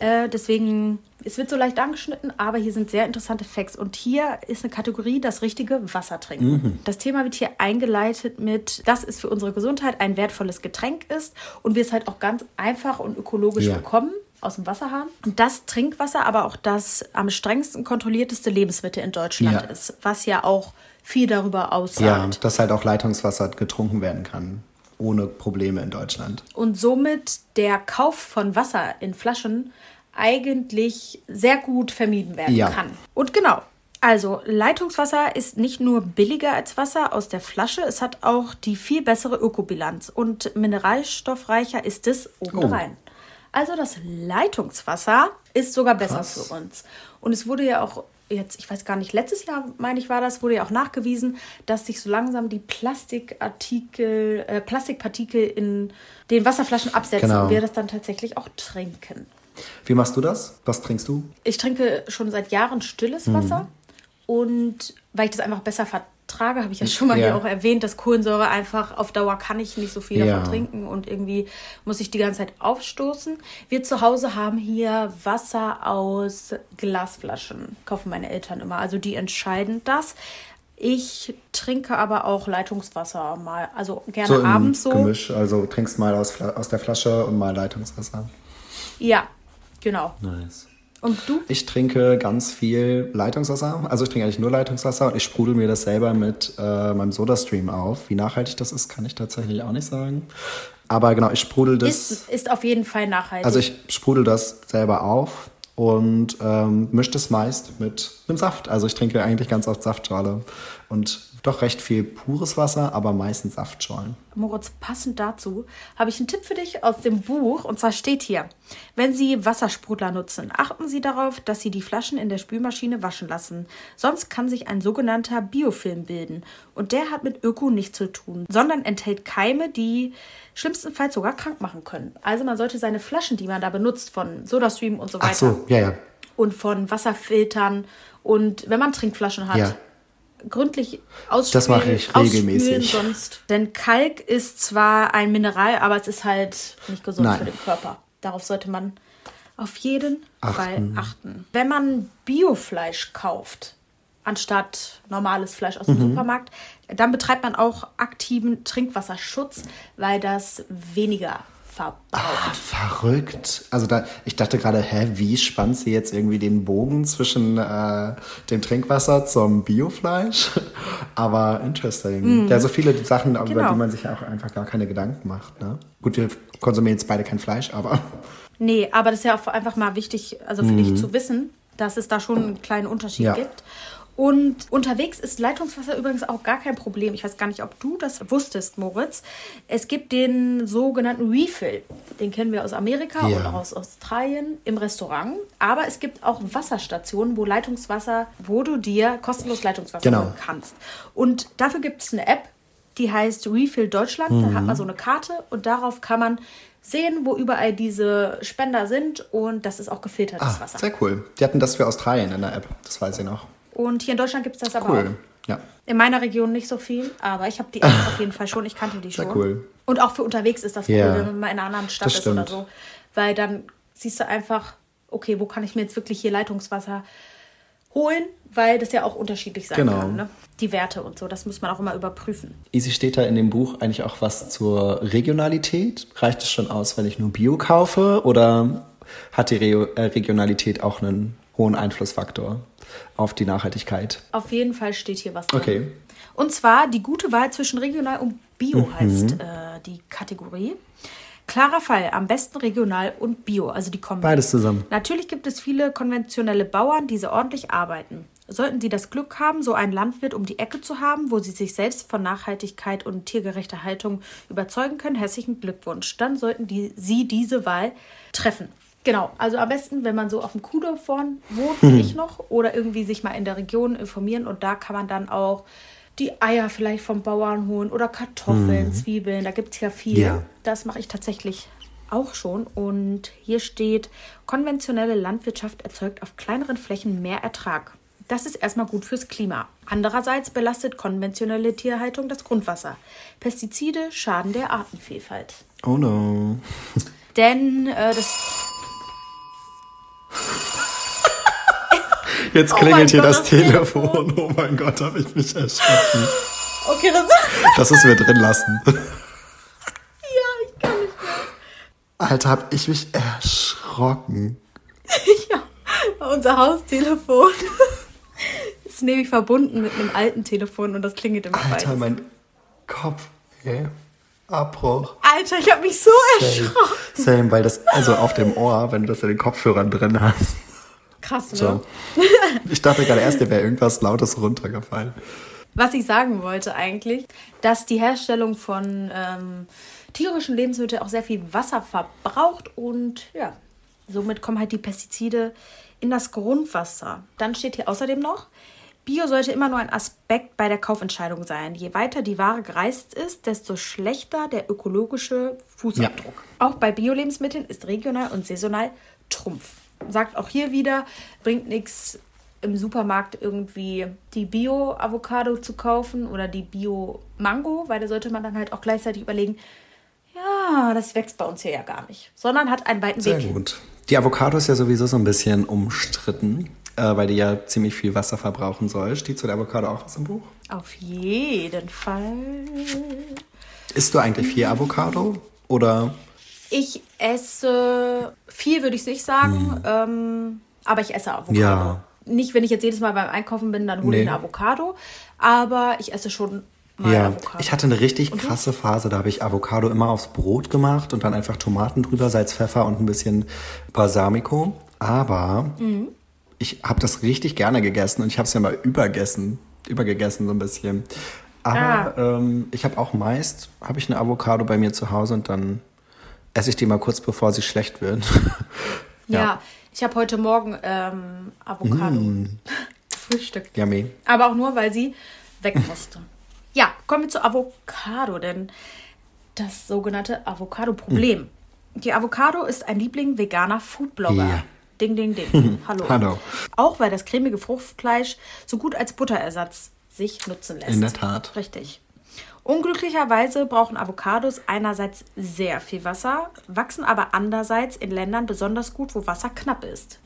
Äh, deswegen, es wird so leicht angeschnitten, aber hier sind sehr interessante Facts. Und hier ist eine Kategorie, das richtige Wasser trinken. Das Thema wird hier eingeleitet mit, dass es für unsere Gesundheit ein wertvolles Getränk ist und wir es halt auch ganz einfach und ökologisch Ja. bekommen aus dem Wasserhahn. Und das Trinkwasser aber auch das am strengsten kontrollierteste Lebensmittel in Deutschland Ja. ist, was ja auch viel darüber aussagt. Ja, dass halt auch Leitungswasser getrunken werden kann, ohne Probleme in Deutschland. und somit der Kauf von Wasser in Flaschen eigentlich sehr gut vermieden werden Ja. kann. Und genau. Also, Leitungswasser ist nicht nur billiger als Wasser aus der Flasche, es hat auch die viel bessere Ökobilanz und mineralstoffreicher ist es obendrein. Also, das Leitungswasser ist sogar besser Krass. für uns. Und es wurde ja auch jetzt, ich weiß gar nicht, letztes Jahr, meine ich, war das, wurde ja auch nachgewiesen, dass sich so langsam die Plastikartikel, äh, Plastikpartikel in den Wasserflaschen absetzen Genau. und wir das dann tatsächlich auch trinken. Wie machst du das? Was trinkst du? Ich trinke schon seit Jahren stilles Mhm. Wasser und weil ich das einfach besser vertrage, habe ich ja schon mal Ja. hier auch erwähnt, dass Kohlensäure einfach auf Dauer kann ich nicht so viel Ja. davon trinken und irgendwie muss ich die ganze Zeit aufstoßen. Wir zu Hause haben hier Wasser aus Glasflaschen, kaufen meine Eltern immer, also die entscheiden das. Ich trinke aber auch Leitungswasser mal, also gerne So im abends so. Gemisch, also trinkst mal aus, aus der Flasche und mal Leitungswasser. Ja, genau. Nice. Und du? Ich trinke ganz viel Leitungswasser. Also ich trinke eigentlich nur Leitungswasser und ich sprudel mir das selber mit äh, meinem Sodastream auf. Wie nachhaltig das ist, kann ich tatsächlich auch nicht sagen. Aber genau, ich sprudel das. Ist, ist auf jeden Fall nachhaltig. Also ich sprudel das selber auf und ähm, mischt es meist mit einem Saft. Also ich trinke eigentlich ganz oft Saftschorle und doch recht viel pures Wasser, aber meistens Saftschorlen. Moritz, passend dazu habe ich einen Tipp für dich aus dem Buch. Und zwar steht hier, wenn Sie Wassersprudler nutzen, achten Sie darauf, dass Sie die Flaschen in der Spülmaschine waschen lassen. Sonst kann sich ein sogenannter Biofilm bilden. Und der hat mit Öko nichts zu tun, sondern enthält Keime, die schlimmstenfalls sogar krank machen können. Also man sollte seine Flaschen, die man da benutzt, von SodaStream und so weiter. Ach so, ja, ja. Und von Wasserfiltern und wenn man Trinkflaschen hat, Ja. Gründlich ausspülen. Das mache ich regelmäßig. Sonst. Denn Kalk ist zwar ein Mineral, aber es ist halt nicht gesund Nein. für den Körper. Darauf sollte man auf jeden Fall Achten. achten. Wenn man Biofleisch kauft, anstatt normales Fleisch aus Mhm. dem Supermarkt, dann betreibt man auch aktiven Trinkwasserschutz, weil das weniger verbraucht. verrückt. Also da, ich dachte gerade, hä, wie spannt sie jetzt irgendwie den Bogen zwischen äh, dem Trinkwasser zum Biofleisch? Aber interesting. Ja, so viele Sachen, über Mm. Genau. die man sich ja auch einfach gar keine Gedanken macht. Ne? Gut, wir konsumieren jetzt beide kein Fleisch, aber Nee, aber das ist ja auch einfach mal wichtig, also für dich zu wissen, dass es da schon einen kleinen Unterschied Mhm. Ja. gibt. Und unterwegs ist Leitungswasser übrigens auch gar kein Problem. Ich weiß gar nicht, ob du das wusstest, Moritz. Es gibt den sogenannten Refill. Den kennen wir aus Amerika Ja. und auch aus Australien im Restaurant. Aber es gibt auch Wasserstationen, wo Leitungswasser, wo du dir kostenlos Leitungswasser Genau. holen kannst. Und dafür gibt es eine App, die heißt Refill Deutschland. Da hat man so eine Karte und darauf kann man sehen, wo überall diese Spender sind und das ist auch gefiltertes ah, Wasser. sehr cool. Die hatten das für Australien in der App, das weiß ich noch. Und hier in Deutschland gibt es das aber Cool. auch. Ja. In meiner Region nicht so viel, aber ich habe die App auf jeden Fall schon. Ich kannte die Sehr schon. cool. Und auch für unterwegs ist das cool, Ja. wenn man mal in einer anderen Stadt ist oder so. Weil dann siehst du einfach, okay, wo kann ich mir jetzt wirklich hier Leitungswasser holen? Weil das ja auch unterschiedlich sein Genau. kann. Ne? Die Werte und so, das muss man auch immer überprüfen. Easy steht da in dem Buch eigentlich auch was zur Regionalität. Reicht es schon aus, wenn ich nur Bio kaufe oder hat die Re äh, Regionalität auch einen hohen Einflussfaktor auf die Nachhaltigkeit? Auf jeden Fall steht hier was drin. Okay. Und zwar die gute Wahl zwischen regional und Bio Mhm. heißt äh, die Kategorie. Klarer Fall, am besten regional und Bio, also die kommen. Beides zusammen. Natürlich gibt es viele konventionelle Bauern, die sehr ordentlich arbeiten. Sollten Sie das Glück haben, so einen Landwirt um die Ecke zu haben, wo Sie sich selbst von Nachhaltigkeit und tiergerechter Haltung überzeugen können, herzlichen Glückwunsch. Dann sollten die, Sie diese Wahl treffen. Genau, also am besten, wenn man so auf dem Kuhdorf vorn wohnt, wie ich noch, oder irgendwie sich mal in der Region informieren und da kann man dann auch die Eier vielleicht vom Bauern holen oder Kartoffeln, Zwiebeln, da gibt es ja viel. Ja. Das mache ich tatsächlich auch schon. Und hier steht, konventionelle Landwirtschaft erzeugt auf kleineren Flächen mehr Ertrag. Das ist erstmal gut fürs Klima. Andererseits belastet konventionelle Tierhaltung das Grundwasser. Pestizide schaden der Artenvielfalt. Oh no. Denn äh, das. Jetzt Oh klingelt mein hier Gott, das, das Telefon. Oh mein Gott, habe ich mich erschrocken. Okay, das. Das müssen wir drin lassen. ja, ich kann nicht Alter, hab ich mich erschrocken. mehr. Ja, unser Haustelefon ist nämlich verbunden mit einem alten Telefon und das klingelt immer Alter, beides. mein Kopf. Ey. Abbruch. Alter, ich habe mich so Same. erschrocken. Same, weil das, also auf dem Ohr, wenn du das in den Kopfhörern drin hast. Krass, ne? So. Ich dachte gerade erst, dir wäre irgendwas Lautes runtergefallen. Was ich sagen wollte eigentlich, dass die Herstellung von ähm, tierischen Lebensmitteln auch sehr viel Wasser verbraucht und ja, somit kommen halt die Pestizide in das Grundwasser. Dann steht hier außerdem noch, Bio sollte immer nur ein Aspekt bei der Kaufentscheidung sein. Je weiter die Ware gereist ist, desto schlechter der ökologische Fußabdruck. Auch bei Bio-Lebensmitteln ist regional und saisonal Trumpf. Sagt auch hier wieder, bringt nichts im Supermarkt irgendwie die Bio-Avocado zu kaufen oder die Bio-Mango, weil da sollte man dann halt auch gleichzeitig überlegen, ja, das wächst bei uns hier ja gar nicht, sondern hat einen weiten Sehr Weg. gut. Die Avocado ist ja sowieso so ein bisschen umstritten, äh, weil die ja ziemlich viel Wasser verbrauchen soll. Steht zu der Avocado auch was im Buch? Auf jeden Fall. Isst du eigentlich viel Avocado? Oder Ich esse viel, würde ich nicht sagen, ähm, aber ich esse Avocado. Hm. Ja. Nicht, wenn ich jetzt jedes Mal beim Einkaufen bin, dann hole ich Nee. eine Avocado, aber ich esse schon mal ja, Avocado. ich hatte eine richtig krasse Phase, da habe ich Avocado immer aufs Brot gemacht und dann einfach Tomaten drüber, Salz, Pfeffer und ein bisschen Balsamico. Aber ich habe das richtig gerne gegessen und ich habe es ja mal übergessen, übergegessen so ein bisschen. Aber ähm, ich habe auch meist, habe ich eine Avocado bei mir zu Hause und dann esse ich die mal kurz, bevor sie schlecht wird. Ja, ich habe heute Morgen ähm, Avocado Mm. gefrühstückt. Yummy. Aber auch nur, weil sie weg musste. ja, kommen wir zu Avocado, denn das sogenannte Avocado-Problem. Die Avocado ist ein Liebling veganer Foodblogger. Ja. Ding, ding, ding. Hallo. Hallo. Auch weil das cremige Fruchtfleisch so gut als Butterersatz sich nutzen lässt. In der Tat. Richtig. Unglücklicherweise brauchen Avocados einerseits sehr viel Wasser, wachsen aber andererseits in Ländern besonders gut, wo Wasser knapp ist.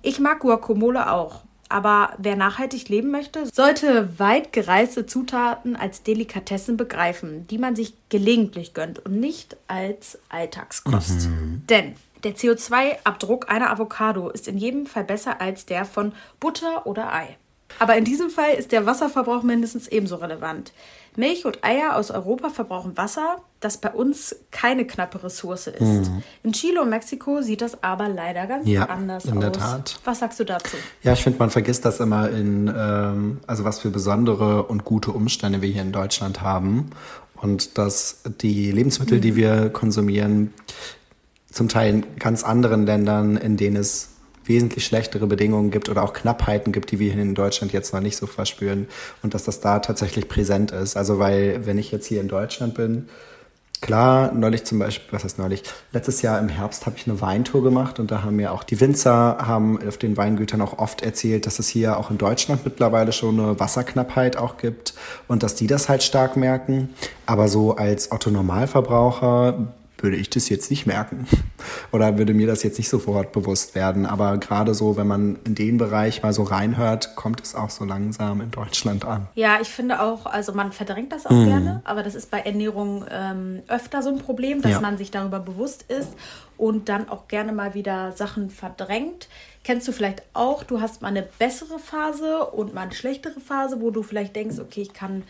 Ich mag Guacamole auch. Aber wer nachhaltig leben möchte, sollte weit gereiste Zutaten als Delikatessen begreifen, die man sich gelegentlich gönnt und nicht als Alltagskost. Denn der CO2-Abdruck einer Avocado ist in jedem Fall besser als der von Butter oder Ei. Aber in diesem Fall ist der Wasserverbrauch mindestens ebenso relevant. Milch und Eier aus Europa verbrauchen Wasser, das bei uns keine knappe Ressource ist. In Chile und Mexiko sieht das aber leider ganz Mhm. Ja, anders in aus. der Tat. Was sagst du dazu? Ja, ich finde, man vergisst das immer in, ähm, also was für besondere und gute Umstände wir hier in Deutschland haben. Und dass die Lebensmittel, die wir konsumieren, zum Teil in ganz anderen Ländern, in denen es wesentlich schlechtere Bedingungen gibt oder auch Knappheiten gibt, die wir hier in Deutschland jetzt noch nicht so verspüren und dass das da tatsächlich präsent ist. Also weil, wenn ich jetzt hier in Deutschland bin, Klar, neulich zum Beispiel, was heißt neulich? Letztes Jahr im Herbst habe ich eine Weintour gemacht und da haben mir auch die Winzer haben auf den Weingütern auch oft erzählt, dass es hier auch in Deutschland mittlerweile schon eine Wasserknappheit auch gibt und dass die das halt stark merken. Aber so als Otto Normalverbraucher würde ich das jetzt nicht merken oder würde mir das jetzt nicht sofort bewusst werden. Aber gerade so, wenn man in den Bereich mal so reinhört, kommt es auch so langsam in Deutschland an. Ja, ich finde auch, also man verdrängt das auch Mhm. gerne, aber das ist bei Ernährung ähm, öfter so ein Problem, dass Ja. man sich darüber bewusst ist und dann auch gerne mal wieder Sachen verdrängt. Kennst du vielleicht auch, du hast mal eine bessere Phase und mal eine schlechtere Phase, wo du vielleicht denkst, okay, ich kann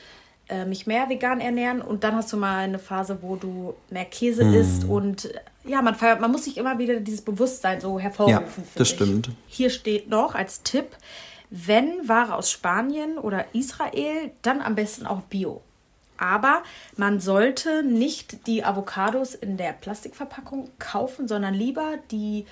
äh, mich mehr vegan ernähren und dann hast du mal eine Phase, wo du mehr Käse Mhm. isst und ja, man, man muss sich immer wieder dieses Bewusstsein so hervorrufen. Ja, das ich. stimmt. Hier steht noch als Tipp, wenn Ware aus Spanien oder Israel, dann am besten auch Bio. Aber man sollte nicht die Avocados in der Plastikverpackung kaufen, sondern lieber die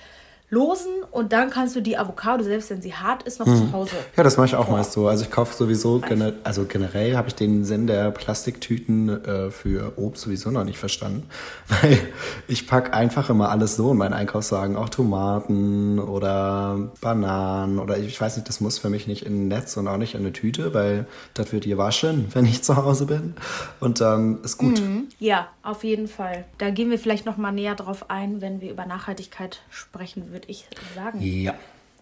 losen und dann kannst du die Avocado, selbst wenn sie hart ist, noch zu Hause. Ja, das mache ich auch meist so. Also ich kaufe sowieso, gene also generell habe ich den Sinn der Plastiktüten äh, für Obst sowieso noch nicht verstanden. Weil ich pack einfach immer alles so in meinen Einkaufswagen, auch Tomaten oder Bananen oder ich weiß nicht, das muss für mich nicht in ein Netz und auch nicht in eine Tüte, weil das wird ihr waschen, wenn ich zu Hause bin. Und dann ist gut. Ja, auf jeden Fall. Da gehen wir vielleicht noch mal näher drauf ein, wenn wir über Nachhaltigkeit sprechen, würde ich sagen. Ja.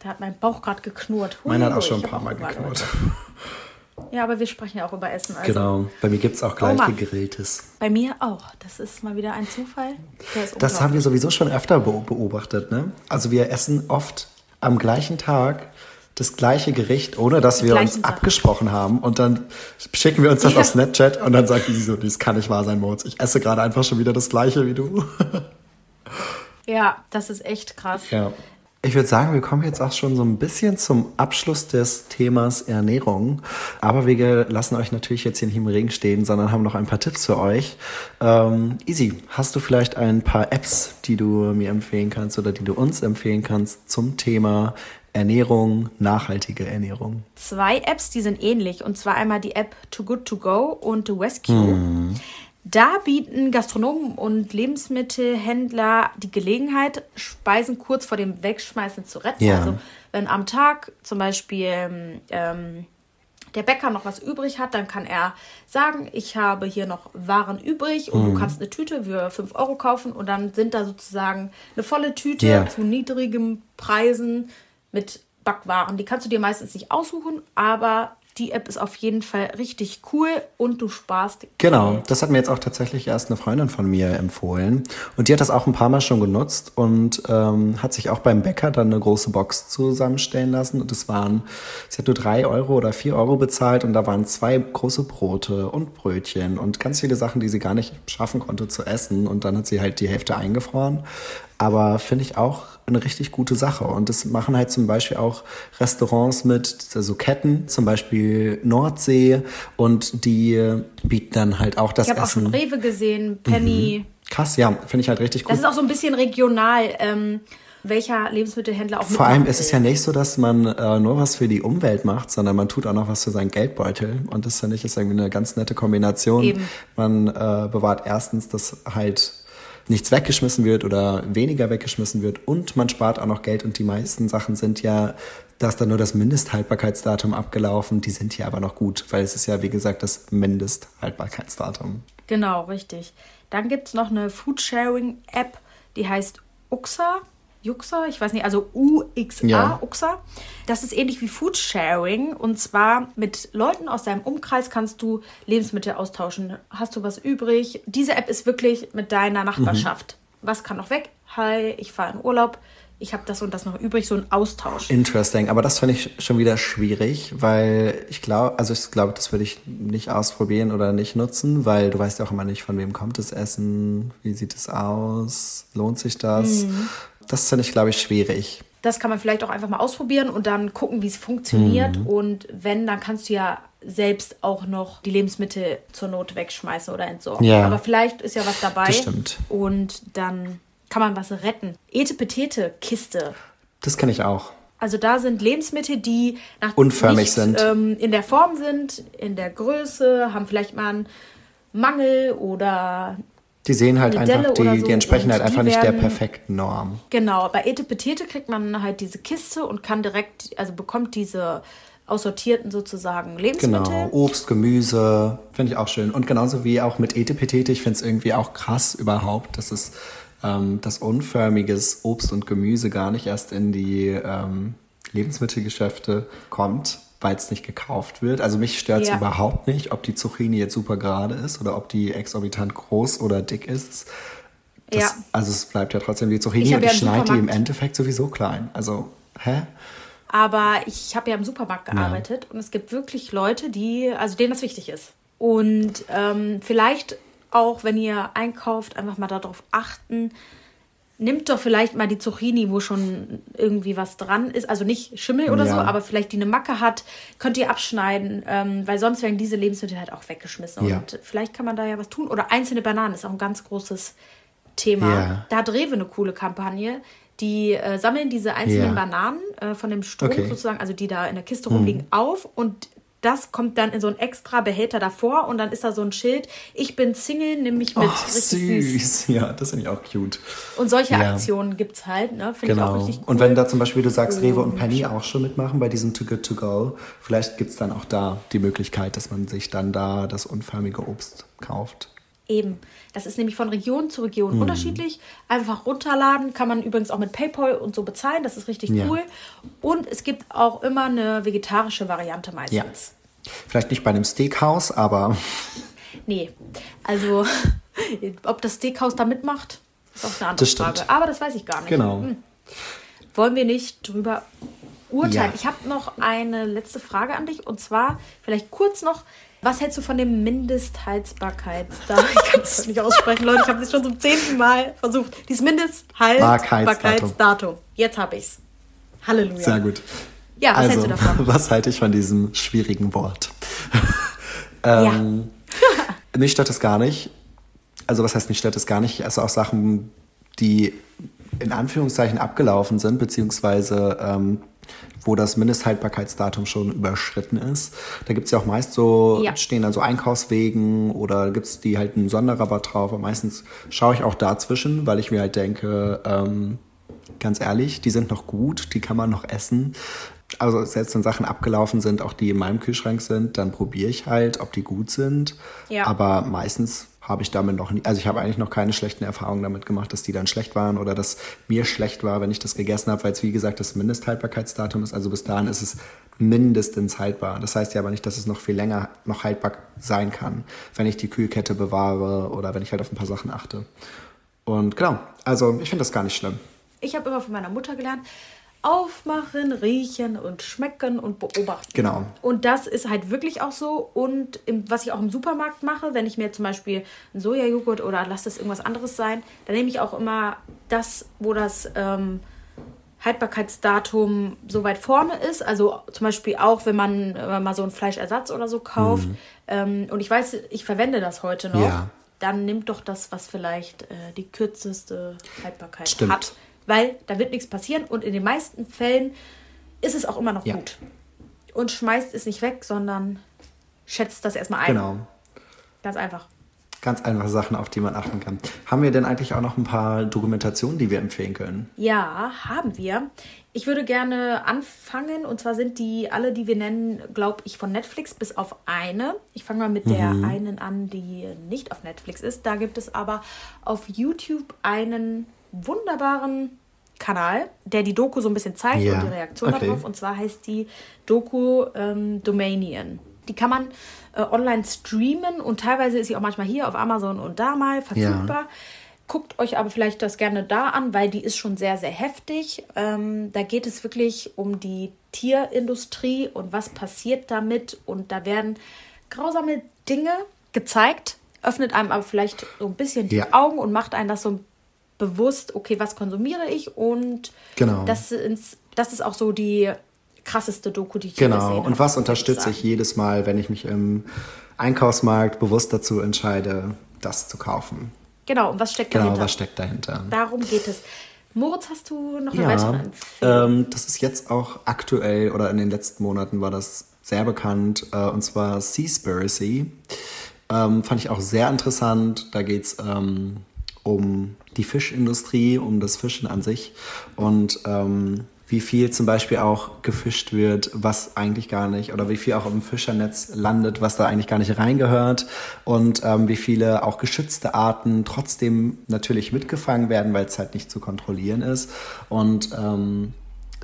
Da hat mein Bauch gerade geknurrt. Meiner hat auch Hui, schon ein paar Mal geknurrt. Ja, aber wir sprechen ja auch über Essen. Also Genau. Bei mir gibt's auch gleich Mann. gegrilltes. Bei mir auch. Das ist mal wieder ein Zufall. Das haben wir sowieso schon öfter beo- beobachtet. Ne? Also wir essen oft am gleichen Tag das gleiche Gericht, ohne dass wir uns Sachen. abgesprochen haben. Und dann schicken wir uns das Ja. auf Snapchat und dann sagt die so, das kann nicht wahr sein, Moritz. Ich esse gerade einfach schon wieder das gleiche wie du. Ja, das ist echt krass. Ja. Ich würde sagen, wir kommen jetzt auch schon so ein bisschen zum Abschluss des Themas Ernährung. Aber wir lassen euch natürlich jetzt hier nicht im Regen stehen, sondern haben noch ein paar Tipps für euch. Ähm, Easy, hast du vielleicht ein paar Apps, die du mir empfehlen kannst oder die du uns empfehlen kannst zum Thema Ernährung, nachhaltige Ernährung? Zwei Apps, die sind ähnlich. Und zwar einmal die App Too Good To Go und Rescue. Da bieten Gastronomen und Lebensmittelhändler die Gelegenheit, Speisen kurz vor dem Wegschmeißen zu retten. Ja. Also wenn am Tag zum Beispiel ähm, der Bäcker noch was übrig hat, dann kann er sagen, ich habe hier noch Waren übrig und du kannst eine Tüte für 5 Euro kaufen und dann sind da sozusagen eine volle Tüte Ja. zu niedrigen Preisen mit Backwaren. Die kannst du dir meistens nicht aussuchen, aber die App ist auf jeden Fall richtig cool und du sparst Genau, das hat mir jetzt auch tatsächlich erst eine Freundin von mir empfohlen. Und die hat das auch ein paar Mal schon genutzt und ähm, hat sich auch beim Bäcker dann eine große Box zusammenstellen lassen. Und es waren, sie hat nur drei Euro oder vier Euro bezahlt und da waren zwei große Brote und Brötchen und ganz viele Sachen, die sie gar nicht schaffen konnte zu essen. Und dann hat sie halt die Hälfte eingefroren. Aber finde ich auch eine richtig gute Sache. Und das machen halt zum Beispiel auch Restaurants mit, also Ketten, zum Beispiel Nordsee und die bieten dann halt auch das Ich habe auch Essen. schon Rewe gesehen, Penny. Krass, ja, finde ich halt richtig Das gut. ist auch so ein bisschen regional, ähm, welcher Lebensmittelhändler auch Vor allem ist es ja nicht so, dass man äh, nur was für die Umwelt macht, sondern man tut auch noch was für seinen Geldbeutel. Und das finde ich ist irgendwie eine ganz nette Kombination. Eben. Man äh, bewahrt erstens, dass halt nichts weggeschmissen wird oder weniger weggeschmissen wird und man spart auch noch Geld und die meisten Sachen sind ja, da ist dann nur das Mindesthaltbarkeitsdatum abgelaufen, die sind hier aber noch gut, weil es ist ja wie gesagt das Mindesthaltbarkeitsdatum. Genau, richtig. Dann gibt es noch eine Foodsharing-App, die heißt Uxa. Juxa, ich weiß nicht, also UXA, Ja. Uxa. Das ist ähnlich wie Foodsharing und zwar mit Leuten aus deinem Umkreis kannst du Lebensmittel austauschen. Hast du was übrig? Diese App ist wirklich mit deiner Nachbarschaft. Was kann noch weg? Hi, ich fahre in Urlaub. Ich habe das und das noch übrig, so ein Austausch. Interesting, aber das finde ich schon wieder schwierig, weil ich glaube, also ich glaube, das würde ich nicht ausprobieren oder nicht nutzen, weil du weißt ja auch immer nicht, von wem kommt das Essen, wie sieht es aus, lohnt sich das? Das finde ich, glaube ich, schwierig. Das kann man vielleicht auch einfach mal ausprobieren und dann gucken, wie es funktioniert. Mhm. Und wenn, dann kannst du ja selbst auch noch die Lebensmittel zur Not wegschmeißen oder entsorgen. Ja. Aber vielleicht ist ja was dabei. Das stimmt. Und dann kann man was retten. Etepetete-Kiste. Das kenne ich auch. Also da sind Lebensmittel, die nach Unförmig nicht, sind. Ähm, in der Form sind, in der Größe, haben vielleicht mal einen Mangel oder Die sehen halt einfach, die, so die entsprechen halt einfach nicht der perfekten Norm. Genau, bei Etepetete kriegt man halt diese Kiste und kann direkt, also bekommt diese aussortierten sozusagen Lebensmittel. Genau, Obst, Gemüse, finde ich auch schön. Und genauso wie auch mit Etepetete, ich finde es irgendwie auch krass überhaupt, dass es ähm, das unförmiges Obst und Gemüse gar nicht erst in die ähm, Lebensmittelgeschäfte kommt, weil es nicht gekauft wird. Also mich stört es Ja. überhaupt nicht, ob die Zucchini jetzt super gerade ist oder ob die exorbitant groß oder dick ist. Das, Ja. Also es bleibt ja trotzdem die Zucchini Ich und ja ich schneide die im Endeffekt sowieso klein. Also, hä? Aber ich habe ja im Supermarkt gearbeitet und es gibt wirklich Leute, die, also denen das wichtig ist. Und ähm, vielleicht auch, wenn ihr einkauft, einfach mal darauf achten. Nimmt doch vielleicht mal die Zucchini, wo schon irgendwie was dran ist. Also nicht Schimmel oder Ja. so, aber vielleicht die eine Macke hat, könnt ihr abschneiden, ähm, weil sonst werden diese Lebensmittel halt auch weggeschmissen. Ja. Und vielleicht kann man da ja was tun. Oder einzelne Bananen ist auch ein ganz großes Thema. Ja. Da hat Rewe eine coole Kampagne. Die äh, sammeln diese einzelnen. Bananen äh, von dem Strom Okay. sozusagen, also die da in der Kiste rumliegen, auf und das kommt dann in so ein extra Behälter davor und dann ist da so ein Schild, ich bin Single, nimm mich mit. Oh, süß. süß. Ja, das finde ich auch cute. Und solche Ja. Aktionen gibt es halt, ne? Finde ich auch Genau. richtig cool. Und wenn da zum Beispiel du sagst, Rewe und Und- Penny auch schon mitmachen bei diesem Too Good To Go, vielleicht gibt es dann auch da die Möglichkeit, dass man sich dann da das unförmige Obst kauft. Eben. Das ist nämlich von Region zu Mhm. Region unterschiedlich. Einfach runterladen, kann man übrigens auch mit PayPal und so bezahlen, das ist richtig Ja. cool. Und es gibt auch immer eine vegetarische Variante meistens. Ja. Vielleicht nicht bei einem Steakhouse, aber Nee, also ob das Steakhouse da mitmacht, ist auch eine andere. Frage. Aber das weiß ich gar nicht. genau. Hm. Wollen wir nicht drüber urteilen? Ja. Ich habe noch eine letzte Frage an dich und zwar vielleicht kurz noch. Was hältst du von dem Mindesthaltbarkeitsdatum? Ich kann es nicht aussprechen, Leute. Ich habe es schon zum zehnten Mal versucht. Dieses Mindesthaltbarkeitsdatum. Jetzt habe ich's. Halleluja. Sehr gut. Ja, was also, hältst du davon? was halte ich von diesem schwierigen Wort? ähm, mich stört das gar nicht. Also was heißt mich stört das gar nicht? Also auch Sachen, die in Anführungszeichen abgelaufen sind, beziehungsweise ähm, wo das Mindesthaltbarkeitsdatum schon überschritten ist. Da gibt es ja auch meist so, Ja. stehen dann so Einkaufswegen oder gibt es die halt einen Sonderrabatt drauf. Und meistens schaue ich auch dazwischen, weil ich mir halt denke, ähm, ganz ehrlich, die sind noch gut, die kann man noch essen. Also selbst wenn Sachen abgelaufen sind, auch die in meinem Kühlschrank sind, dann probiere ich halt, ob die gut sind. Ja. Aber meistens habe ich damit noch nie, also ich habe eigentlich noch keine schlechten Erfahrungen damit gemacht, dass die dann schlecht waren oder dass mir schlecht war, wenn ich das gegessen habe, weil es wie gesagt das Mindesthaltbarkeitsdatum ist. Also bis dahin ist es mindestens haltbar. Das heißt ja aber nicht, dass es noch viel länger noch haltbar sein kann, wenn ich die Kühlkette bewahre oder wenn ich halt auf ein paar Sachen achte. Und genau, also ich finde das gar nicht schlimm. Ich habe immer von meiner Mutter gelernt, aufmachen, riechen und schmecken und beobachten. Genau. Und das ist halt wirklich auch so. Und im, was ich auch im Supermarkt mache, wenn ich mir zum Beispiel einen Sojajoghurt oder lass das irgendwas anderes sein, dann nehme ich auch immer das, wo das ähm, Haltbarkeitsdatum so weit vorne ist. Also zum Beispiel auch, wenn man äh, mal so einen Fleischersatz oder so kauft. Mhm. Ähm, und ich weiß, ich verwende das heute noch. Ja. Dann nimmt doch das, was vielleicht äh, die kürzeste Haltbarkeit Stimmt. hat. Weil da wird nichts passieren und in den meisten Fällen ist es auch immer noch Ja. gut. Und schmeißt es nicht weg, sondern schätzt das erstmal ein. Genau. Ganz einfach. Ganz einfache Sachen, auf die man achten kann. Haben wir denn eigentlich auch noch ein paar Dokumentationen, die wir empfehlen können? Ja, haben wir. Ich würde gerne anfangen und zwar sind die alle, die wir nennen, glaube ich, von Netflix bis auf eine. Ich fange mal mit der einen an, die nicht auf Netflix ist. Da gibt es aber auf YouTube einen wunderbaren Kanal, der die Doku so ein bisschen zeigt Ja, und die Reaktion okay. darauf. Und zwar heißt die Doku ähm, Domanion. Die kann man äh, online streamen und teilweise ist sie auch manchmal hier auf Amazon und da mal verfügbar. Guckt euch aber vielleicht das gerne da an, weil die ist schon sehr, sehr heftig. Ähm, da geht es wirklich um die Tierindustrie und was passiert damit. Und da werden grausame Dinge gezeigt, öffnet einem aber vielleicht so ein bisschen die Ja. Augen und macht einen das so bewusst, okay, was konsumiere ich? Und Genau. das, ist, das ist auch so die krasseste Doku, die ich Genau. gesehen Und habe, was muss unterstütze ich jedes Mal, wenn ich mich im Einkaufsmarkt bewusst dazu entscheide, das zu kaufen? Genau, und was steckt Genau, dahinter? was steckt dahinter? Darum geht es. Moritz, hast du noch eine weitere Ja, Empfehlung? ähm, das ist jetzt auch aktuell oder in den letzten Monaten war das sehr bekannt äh, und zwar Seaspiracy. Ähm, fand ich auch sehr interessant. Da geht es ähm, um die Fischindustrie, um das Fischen an sich und ähm, wie viel zum Beispiel auch gefischt wird, was eigentlich gar nicht, oder wie viel auch im Fischernetz landet, was da eigentlich gar nicht reingehört und ähm, wie viele auch geschützte Arten trotzdem natürlich mitgefangen werden, weil es halt nicht zu kontrollieren ist und ähm,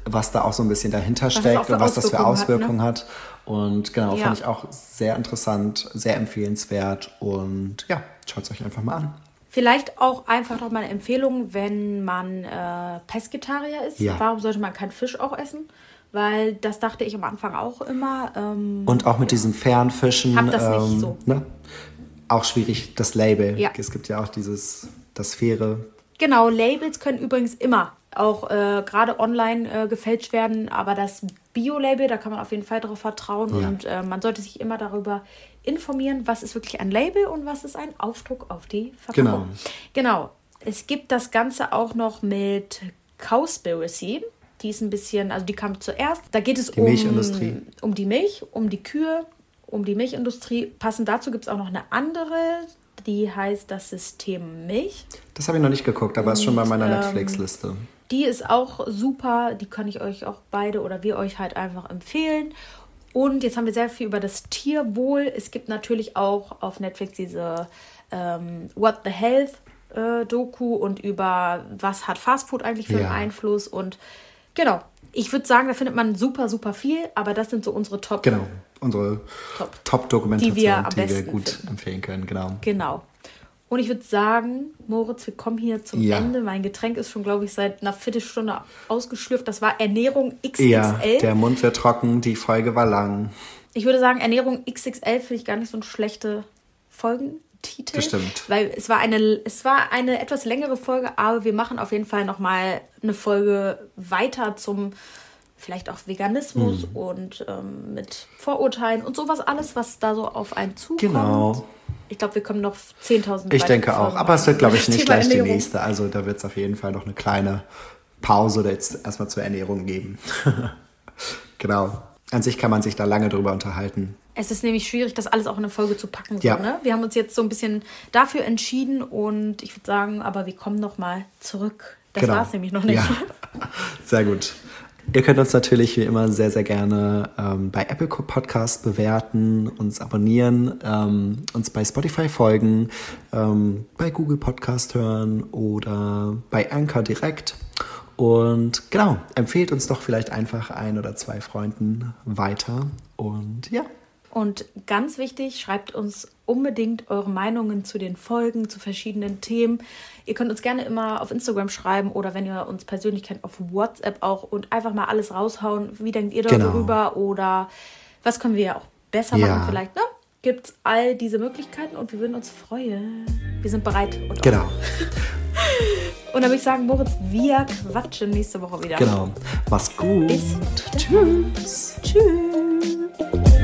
was da auch so ein bisschen dahinter steckt und was das für Auswirkungen Auswirkungen hat. Und genau, Ja. fand ich auch sehr interessant, sehr empfehlenswert und ja, schaut es euch einfach mal an. Vielleicht auch einfach noch mal eine Empfehlung, wenn man äh, Pesketarier ist. Ja. Warum sollte man keinen Fisch auch essen? Weil das dachte ich am Anfang auch immer. Ähm, Und auch mit diesen Fernfischen. Hab das nicht ähm, so. Ne? Auch schwierig, das Label. Ja. Es gibt ja auch dieses, das faire. Genau, Labels können übrigens immer auch äh, gerade online äh, gefälscht werden, aber das Bio-Label, da kann man auf jeden Fall darauf vertrauen Ja. und äh, man sollte sich immer darüber informieren, was ist wirklich ein Label und was ist ein Aufdruck auf die Verpackung. Genau. Genau. Es gibt das Ganze auch noch mit Cowspiracy. Die ist ein bisschen, also die kam zuerst. Da geht es Die um, Milchindustrie. um die Milch, um die Kühe, um die Milchindustrie. Passend dazu gibt es auch noch eine andere, die heißt das System Milch. Das habe ich noch nicht geguckt, aber ist schon bei meiner ähm, Netflix-Liste. Die ist auch super, die kann ich euch auch beide oder wir euch halt einfach empfehlen. Und jetzt haben wir sehr viel über das Tierwohl. Es gibt natürlich auch auf Netflix diese ähm, What the Health äh, Doku und über was hat Fastfood eigentlich für Ja. einen Einfluss. Und genau, ich würde sagen, da findet man super, super viel, aber das sind so unsere Top. Genau, unsere Top. Top-Dokumentation, Die wir am die wir gut finden. empfehlen können. Genau. Genau. Und ich würde sagen, Moritz, wir kommen hier zum Ja. Ende. Mein Getränk ist schon, glaube ich, seit einer Viertelstunde ausgeschlürft. Das war Ernährung XXL. Ja, der Mund wird trocken, die Folge war lang. Ich würde sagen, Ernährung XXL finde ich gar nicht so ein schlechter Folgentitel. Das stimmt. Weil es war eine, es war eine etwas längere Folge, aber wir machen auf jeden Fall nochmal eine Folge weiter zum vielleicht auch Veganismus Hm. und ähm, mit Vorurteilen und sowas alles, was da so auf einen zukommt. Genau. Ich glaube, wir kommen noch 10.000 Ich denke auch. Aber es wird, glaube ich, nicht Thema gleich die Ernährung. nächste. Also da wird es auf jeden Fall noch eine kleine Pause oder jetzt erstmal zur Ernährung geben. genau. An sich kann man sich da lange drüber unterhalten. Es ist nämlich schwierig, das alles auch in eine Folge zu packen. Ja. So, ne? Wir haben uns jetzt so ein bisschen dafür entschieden und ich würde sagen, aber wir kommen nochmal zurück. Das Genau. war es nämlich noch nicht. Ja. Sehr gut. Ihr könnt uns natürlich wie immer sehr, sehr gerne ähm, bei Apple Podcast bewerten, uns abonnieren, ähm, uns bei Spotify folgen, ähm, bei Google Podcast hören oder bei Anchor direkt. Und genau, empfehlt uns doch vielleicht einfach ein oder zwei Freunden weiter. Und ja, Und ganz wichtig, schreibt uns unbedingt eure Meinungen zu den Folgen, zu verschiedenen Themen. Ihr könnt uns gerne immer auf Instagram schreiben oder wenn ihr uns persönlich kennt, auf WhatsApp auch und einfach mal alles raushauen. Wie denkt ihr Genau. darüber oder was können wir ja auch besser Ja. machen vielleicht, ne? Gibt all diese Möglichkeiten und wir würden uns freuen. Wir sind bereit. Und Genau, Und dann würde ich sagen, Moritz, wir quatschen nächste Woche wieder. genau. Mach's gut. Bis Tschüss. Tschüss.